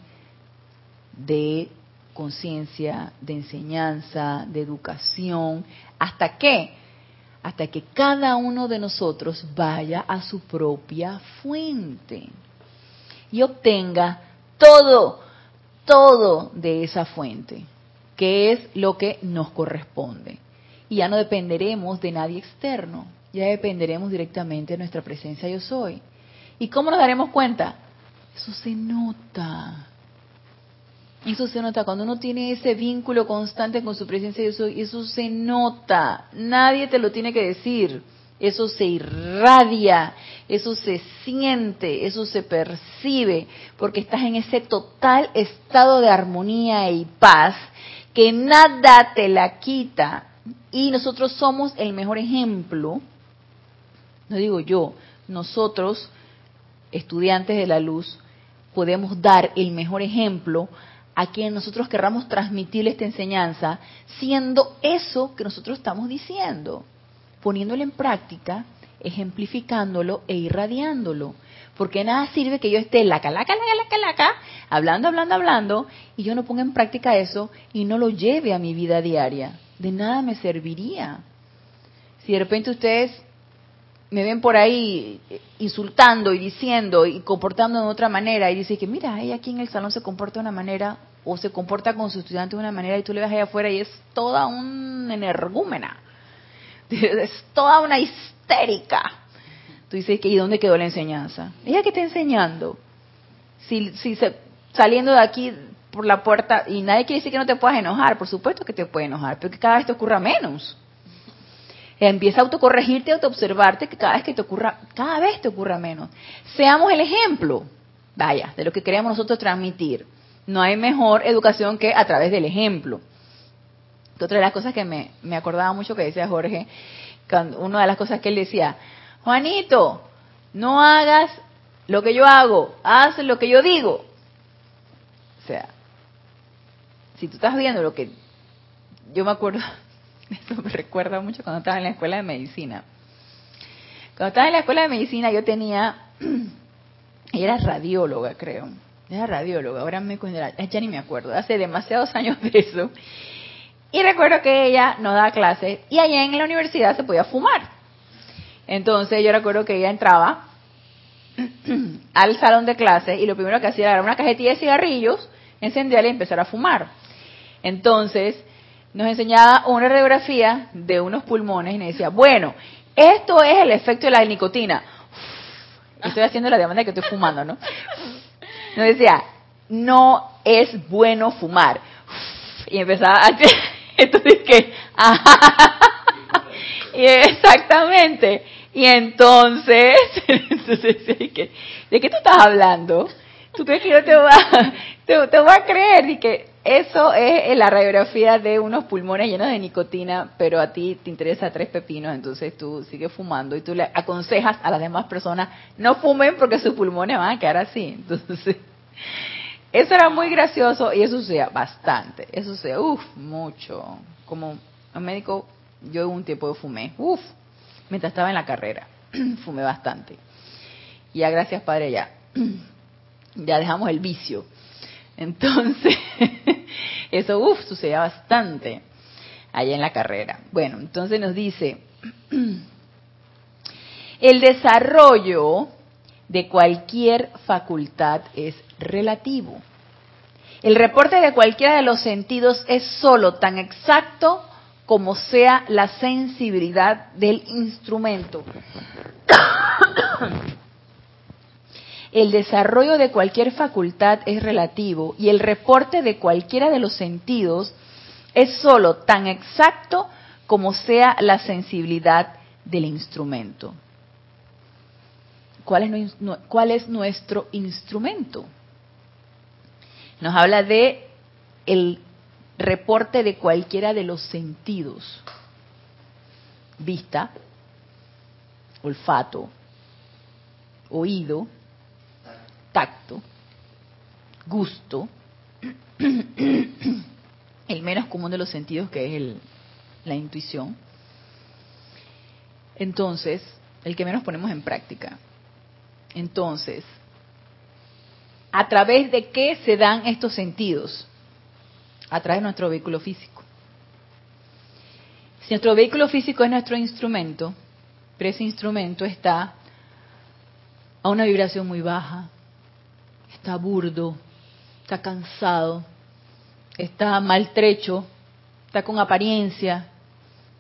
de conciencia, de enseñanza, de educación, hasta que hasta que cada uno de nosotros vaya a su propia fuente y obtenga todo, todo de esa fuente, que es lo que nos corresponde y ya no dependeremos de nadie externo, ya dependeremos directamente de nuestra presencia yo soy. ¿Y cómo nos daremos cuenta? Eso se nota. Eso se nota cuando uno tiene ese vínculo constante con su presencia yo soy, eso se nota. Nadie te lo tiene que decir. Eso se irradia, eso se siente, eso se percibe, porque estás en ese total estado de armonía y paz que nada te la quita, y nosotros somos el mejor ejemplo, no digo yo, nosotros, estudiantes de la luz, podemos dar el mejor ejemplo a quien nosotros querramos transmitirle esta enseñanza, siendo eso que nosotros estamos diciendo, poniéndolo en práctica, ejemplificándolo e irradiándolo. Porque nada sirve que yo esté la calaca, la calaca, laca, hablando, hablando, hablando, y yo no ponga en práctica eso y no lo lleve a mi vida diaria de nada me serviría. Si de repente ustedes me ven por ahí insultando y diciendo y comportando de otra manera y dicen que mira, ella aquí en el salón se comporta de una manera o se comporta con su estudiante de una manera y tú le ves allá afuera y es toda una energúmena, es toda una histérica. Tú dices que ¿y dónde quedó la enseñanza? ¿Ella qué está enseñando? Si, si se, saliendo de aquí por la puerta y nadie quiere decir que no te puedas enojar, por supuesto que te puede enojar, pero que cada vez te ocurra menos. Empieza a autocorregirte, a autoobservarte, que cada vez que te ocurra, cada vez te ocurra menos. Seamos el ejemplo, vaya, de lo que queremos nosotros transmitir. No hay mejor educación que a través del ejemplo. Otra de las cosas que me, me acordaba mucho que decía Jorge, cuando, una de las cosas que él decía, Juanito, no hagas lo que yo hago, haz lo que yo digo. O sea, si tú estás viendo lo que yo me acuerdo, eso me recuerda mucho cuando estaba en la escuela de medicina. Cuando estaba en la escuela de medicina yo tenía, era radióloga creo, era radióloga, ahora me ya ni me acuerdo, hace demasiados años de eso. Y recuerdo que ella nos daba clases y allá en la universidad se podía fumar. Entonces yo recuerdo que ella entraba al salón de clase y lo primero que hacía era una cajetilla de cigarrillos, encenderla y empezar a fumar. Entonces nos enseñaba una radiografía de unos pulmones y nos decía, bueno, esto es el efecto de la nicotina. Estoy haciendo la demanda de que estoy fumando, ¿no? Nos decía, no es bueno fumar. Y empezaba a entonces que, exactamente. Y entonces, entonces ¿de qué, ¿de qué tú estás hablando? ¿Tú crees que yo te voy a, te, te voy a creer? Y que eso es la radiografía de unos pulmones llenos de nicotina, pero a ti te interesa tres pepinos, entonces tú sigues fumando y tú le aconsejas a las demás personas no fumen porque sus pulmones van a quedar así. Entonces, eso era muy gracioso y eso sucedía bastante. Eso sucedía, uff, mucho. Como un médico, yo un tiempo fumé, uff, mientras estaba en la carrera, fumé bastante. Y ya gracias Padre, ya, ya dejamos el vicio entonces, eso, uff, sucedía bastante allá en la carrera. Bueno, entonces nos dice, el desarrollo de cualquier facultad es relativo. El reporte de cualquiera de los sentidos es sólo tan exacto como sea la sensibilidad del instrumento. El desarrollo de cualquier facultad es relativo y el reporte de cualquiera de los sentidos es sólo tan exacto como sea la sensibilidad del instrumento. ¿Cuál es, nuestro instrumento? Nos habla de el reporte de cualquiera de los sentidos. Vista, olfato, oído, tacto, gusto, el menos común de los sentidos que es el, la intuición. Entonces, el que menos ponemos en práctica. Entonces, ¿a través de qué se dan estos sentidos? A través de nuestro vehículo físico. Si nuestro vehículo físico es nuestro instrumento, pero ese instrumento está a una vibración muy baja, está burdo, está cansado, está maltrecho, está con apariencia,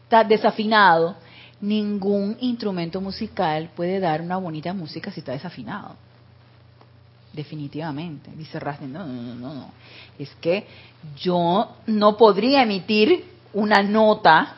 está desafinado. Ningún instrumento musical puede dar una bonita música si está desafinado. Definitivamente. Dice Rastin, no, no, no. Es que yo no podría emitir una nota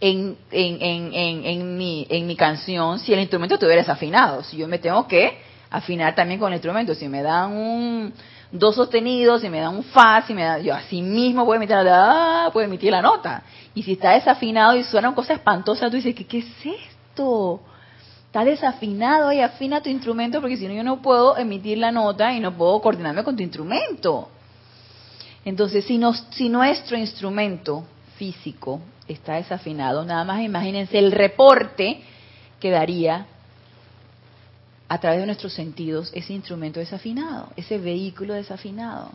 en, en, en, en, mi, en mi canción si el instrumento estuviera desafinado. Si yo me tengo que afinar también con el instrumento. Si me dan un dos sostenidos, si me dan un fa, si me da, yo así mismo puedo emitir la, puedo emitir la nota. Y si está desafinado y suena una cosa espantosa, tú dices, ¿qué, qué es esto? Está desafinado y afina tu instrumento porque si no yo no puedo emitir la nota y no puedo coordinarme con tu instrumento. Entonces, si, nos, si nuestro instrumento físico está desafinado, nada más imagínense el reporte que daría a través de nuestros sentidos ese instrumento desafinado, ese vehículo desafinado.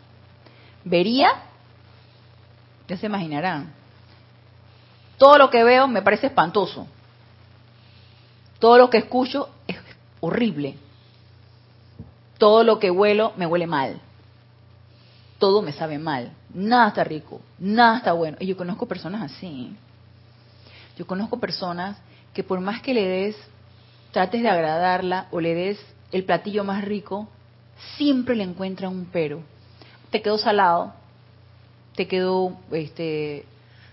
¿Vería? Ya se imaginarán. Todo lo que veo me parece espantoso. Todo lo que escucho es horrible. Todo lo que huelo me huele mal. Todo me sabe mal. Nada está rico. Nada está bueno. Y yo conozco personas así. Yo conozco personas que por más que le des trates de agradarla o le des el platillo más rico, siempre le encuentran un pero. Te quedó salado, te quedó este,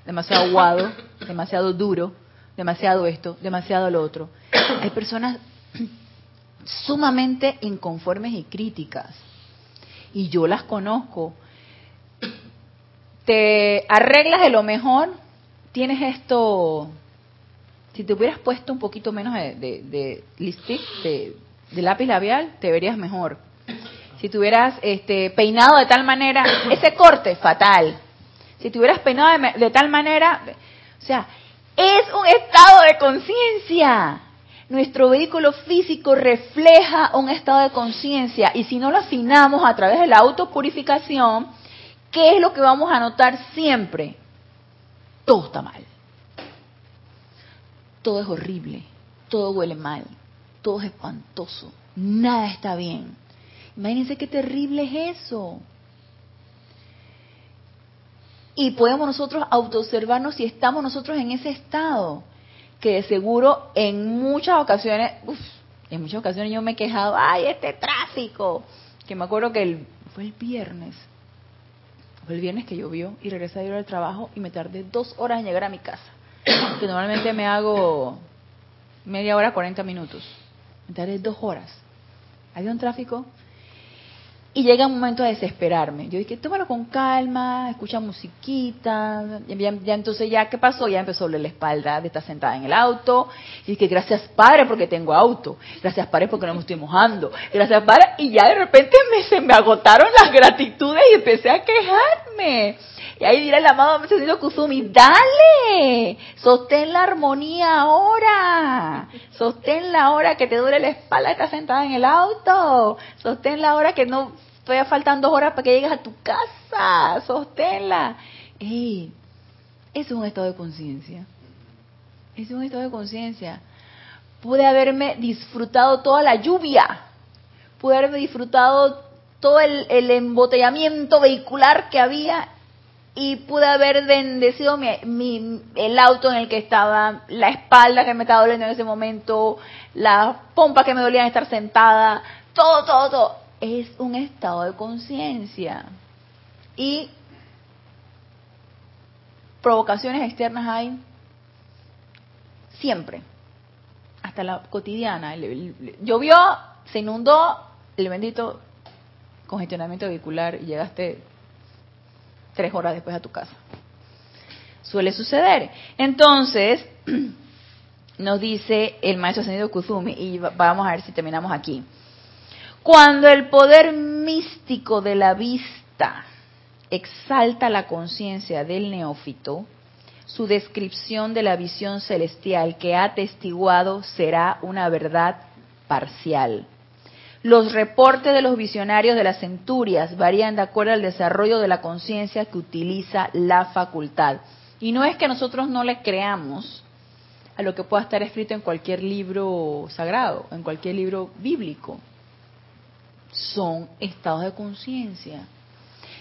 demasiado aguado, demasiado duro, demasiado esto, demasiado lo otro. Hay personas sumamente inconformes y críticas. Y yo las conozco. Te arreglas de lo mejor, tienes esto, si te hubieras puesto un poquito menos de, de, de lápiz labial, te verías mejor. Si te hubieras este, peinado de tal manera, ese corte fatal. Si te hubieras peinado de, de tal manera, o sea, es un estado de conciencia. Nuestro vehículo físico refleja un estado de conciencia y si no lo afinamos a través de la autopurificación, ¿qué es lo que vamos a notar siempre? Todo está mal. Todo es horrible, todo huele mal, todo es espantoso, nada está bien. Imagínense qué terrible es eso. Y podemos nosotros autoobservarnos si estamos nosotros en ese estado, que de seguro en muchas ocasiones, uf, en muchas ocasiones yo me he quejado, ay, este tráfico, que me acuerdo que el, fue el viernes, fue el viernes que llovió y regresé a ir al trabajo y me tardé dos horas en llegar a mi casa, que normalmente me hago media hora, 40 minutos, me dos horas. Había un tráfico y llega un momento de desesperarme. Yo dije, tómalo con calma, escucha musiquita. Ya, ya, entonces, ya, ¿qué pasó? Ya empezó a doler la espalda de estar sentada en el auto. Y dije, gracias Padre porque tengo auto. Gracias Padre porque no me estoy mojando. Gracias Padre. Y ya de repente me, se me agotaron las gratitudes y empecé a quejarme. Y ahí dirá el amado Señor Kusumi, dale, sostén la armonía ahora, sostén la hora que te duele la espalda, estás sentada en el auto, sostén la hora que no todavía faltan dos horas para que llegues a tu casa, sosténla. Ey, es un estado de conciencia. Es un estado de conciencia. Pude haberme disfrutado toda la lluvia, pude haberme disfrutado todo el, el embotellamiento vehicular que había y pude haber bendecido mi, mi, el auto en el que estaba, la espalda que me estaba doliendo en ese momento, las pompas que me dolían estar sentada, todo, todo, todo. Es un estado de conciencia. Y provocaciones externas hay siempre, hasta la cotidiana. Llovió, se inundó, el bendito congestionamiento vehicular y llegaste tres horas después a tu casa. Suele suceder. Entonces, nos dice el maestro ascendido Kuzumi, y vamos a ver si terminamos aquí. Cuando el poder místico de la vista exalta la conciencia del neófito, su descripción de la visión celestial que ha atestiguado será una verdad parcial los reportes de los visionarios de las centurias varían de acuerdo al desarrollo de la conciencia que utiliza la facultad. Y no es que nosotros no le creamos a lo que pueda estar escrito en cualquier libro sagrado, en cualquier libro bíblico. Son estados de conciencia.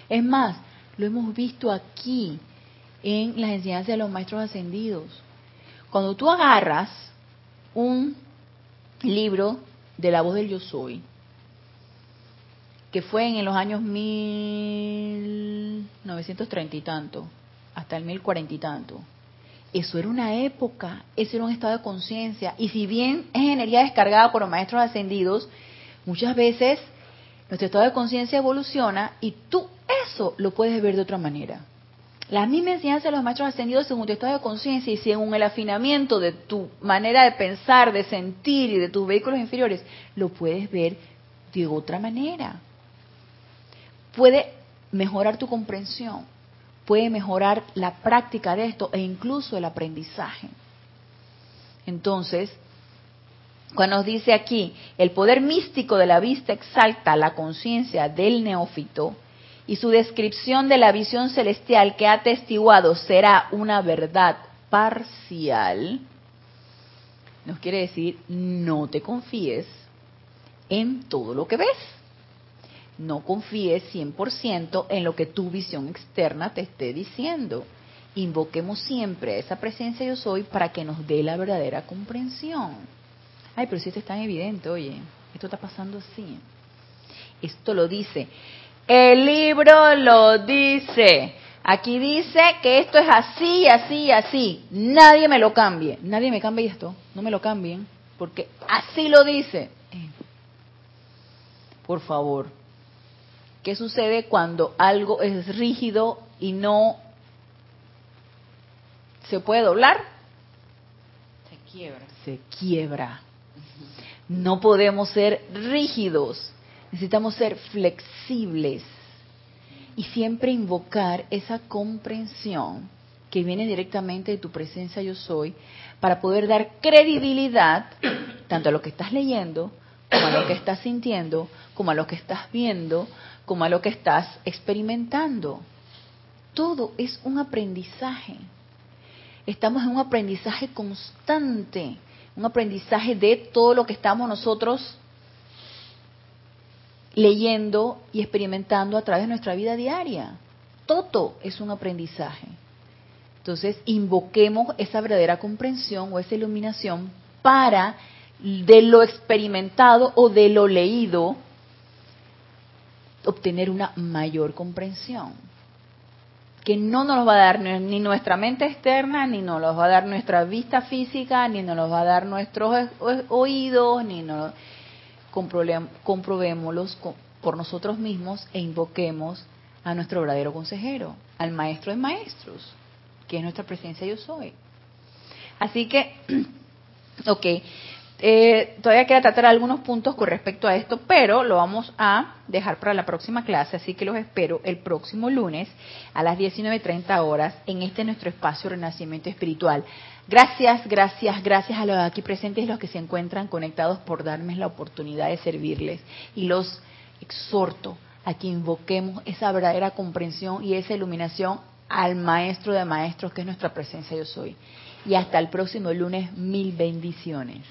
Es más, lo hemos visto aquí en las enseñanzas de los maestros ascendidos. Cuando tú agarras un libro de la voz del yo soy, que fue en los años 1930 y tanto, hasta el 1040 y tanto. Eso era una época, eso era un estado de conciencia. Y si bien es energía descargada por los maestros ascendidos, muchas veces nuestro estado de conciencia evoluciona y tú eso lo puedes ver de otra manera. La misma enseñanza de los maestros ascendidos según tu estado de conciencia y según el afinamiento de tu manera de pensar, de sentir y de tus vehículos inferiores, lo puedes ver de otra manera puede mejorar tu comprensión, puede mejorar la práctica de esto e incluso el aprendizaje. Entonces, cuando nos dice aquí, el poder místico de la vista exalta la conciencia del neófito y su descripción de la visión celestial que ha atestiguado será una verdad parcial, nos quiere decir, no te confíes en todo lo que ves no confíes 100% en lo que tu visión externa te esté diciendo. Invoquemos siempre a esa presencia yo soy para que nos dé la verdadera comprensión. Ay, pero si esto es tan evidente, oye, esto está pasando así. Esto lo dice. El libro lo dice. Aquí dice que esto es así, así, así. Nadie me lo cambie. Nadie me cambie esto. No me lo cambien. Porque así lo dice. Eh, por favor. ¿Qué sucede cuando algo es rígido y no se puede doblar? Se quiebra. Se quiebra. No podemos ser rígidos. Necesitamos ser flexibles y siempre invocar esa comprensión que viene directamente de tu presencia yo soy para poder dar credibilidad tanto a lo que estás leyendo como a lo que estás sintiendo, como a lo que estás viendo, como a lo que estás experimentando. Todo es un aprendizaje. Estamos en un aprendizaje constante, un aprendizaje de todo lo que estamos nosotros leyendo y experimentando a través de nuestra vida diaria. Todo es un aprendizaje. Entonces, invoquemos esa verdadera comprensión o esa iluminación para de lo experimentado o de lo leído obtener una mayor comprensión que no nos va a dar ni nuestra mente externa, ni nos va a dar nuestra vista física, ni nos va a dar nuestros oídos, ni nos comprobémoslos por nosotros mismos e invoquemos a nuestro verdadero consejero, al maestro de maestros, que es nuestra presencia yo soy. Así que, ok, eh, todavía queda tratar algunos puntos con respecto a esto, pero lo vamos a dejar para la próxima clase, así que los espero el próximo lunes a las 19.30 horas en este nuestro espacio Renacimiento Espiritual. Gracias, gracias, gracias a los aquí presentes y los que se encuentran conectados por darme la oportunidad de servirles. Y los exhorto a que invoquemos esa verdadera comprensión y esa iluminación al Maestro de Maestros, que es nuestra presencia yo soy. Y hasta el próximo lunes, mil bendiciones.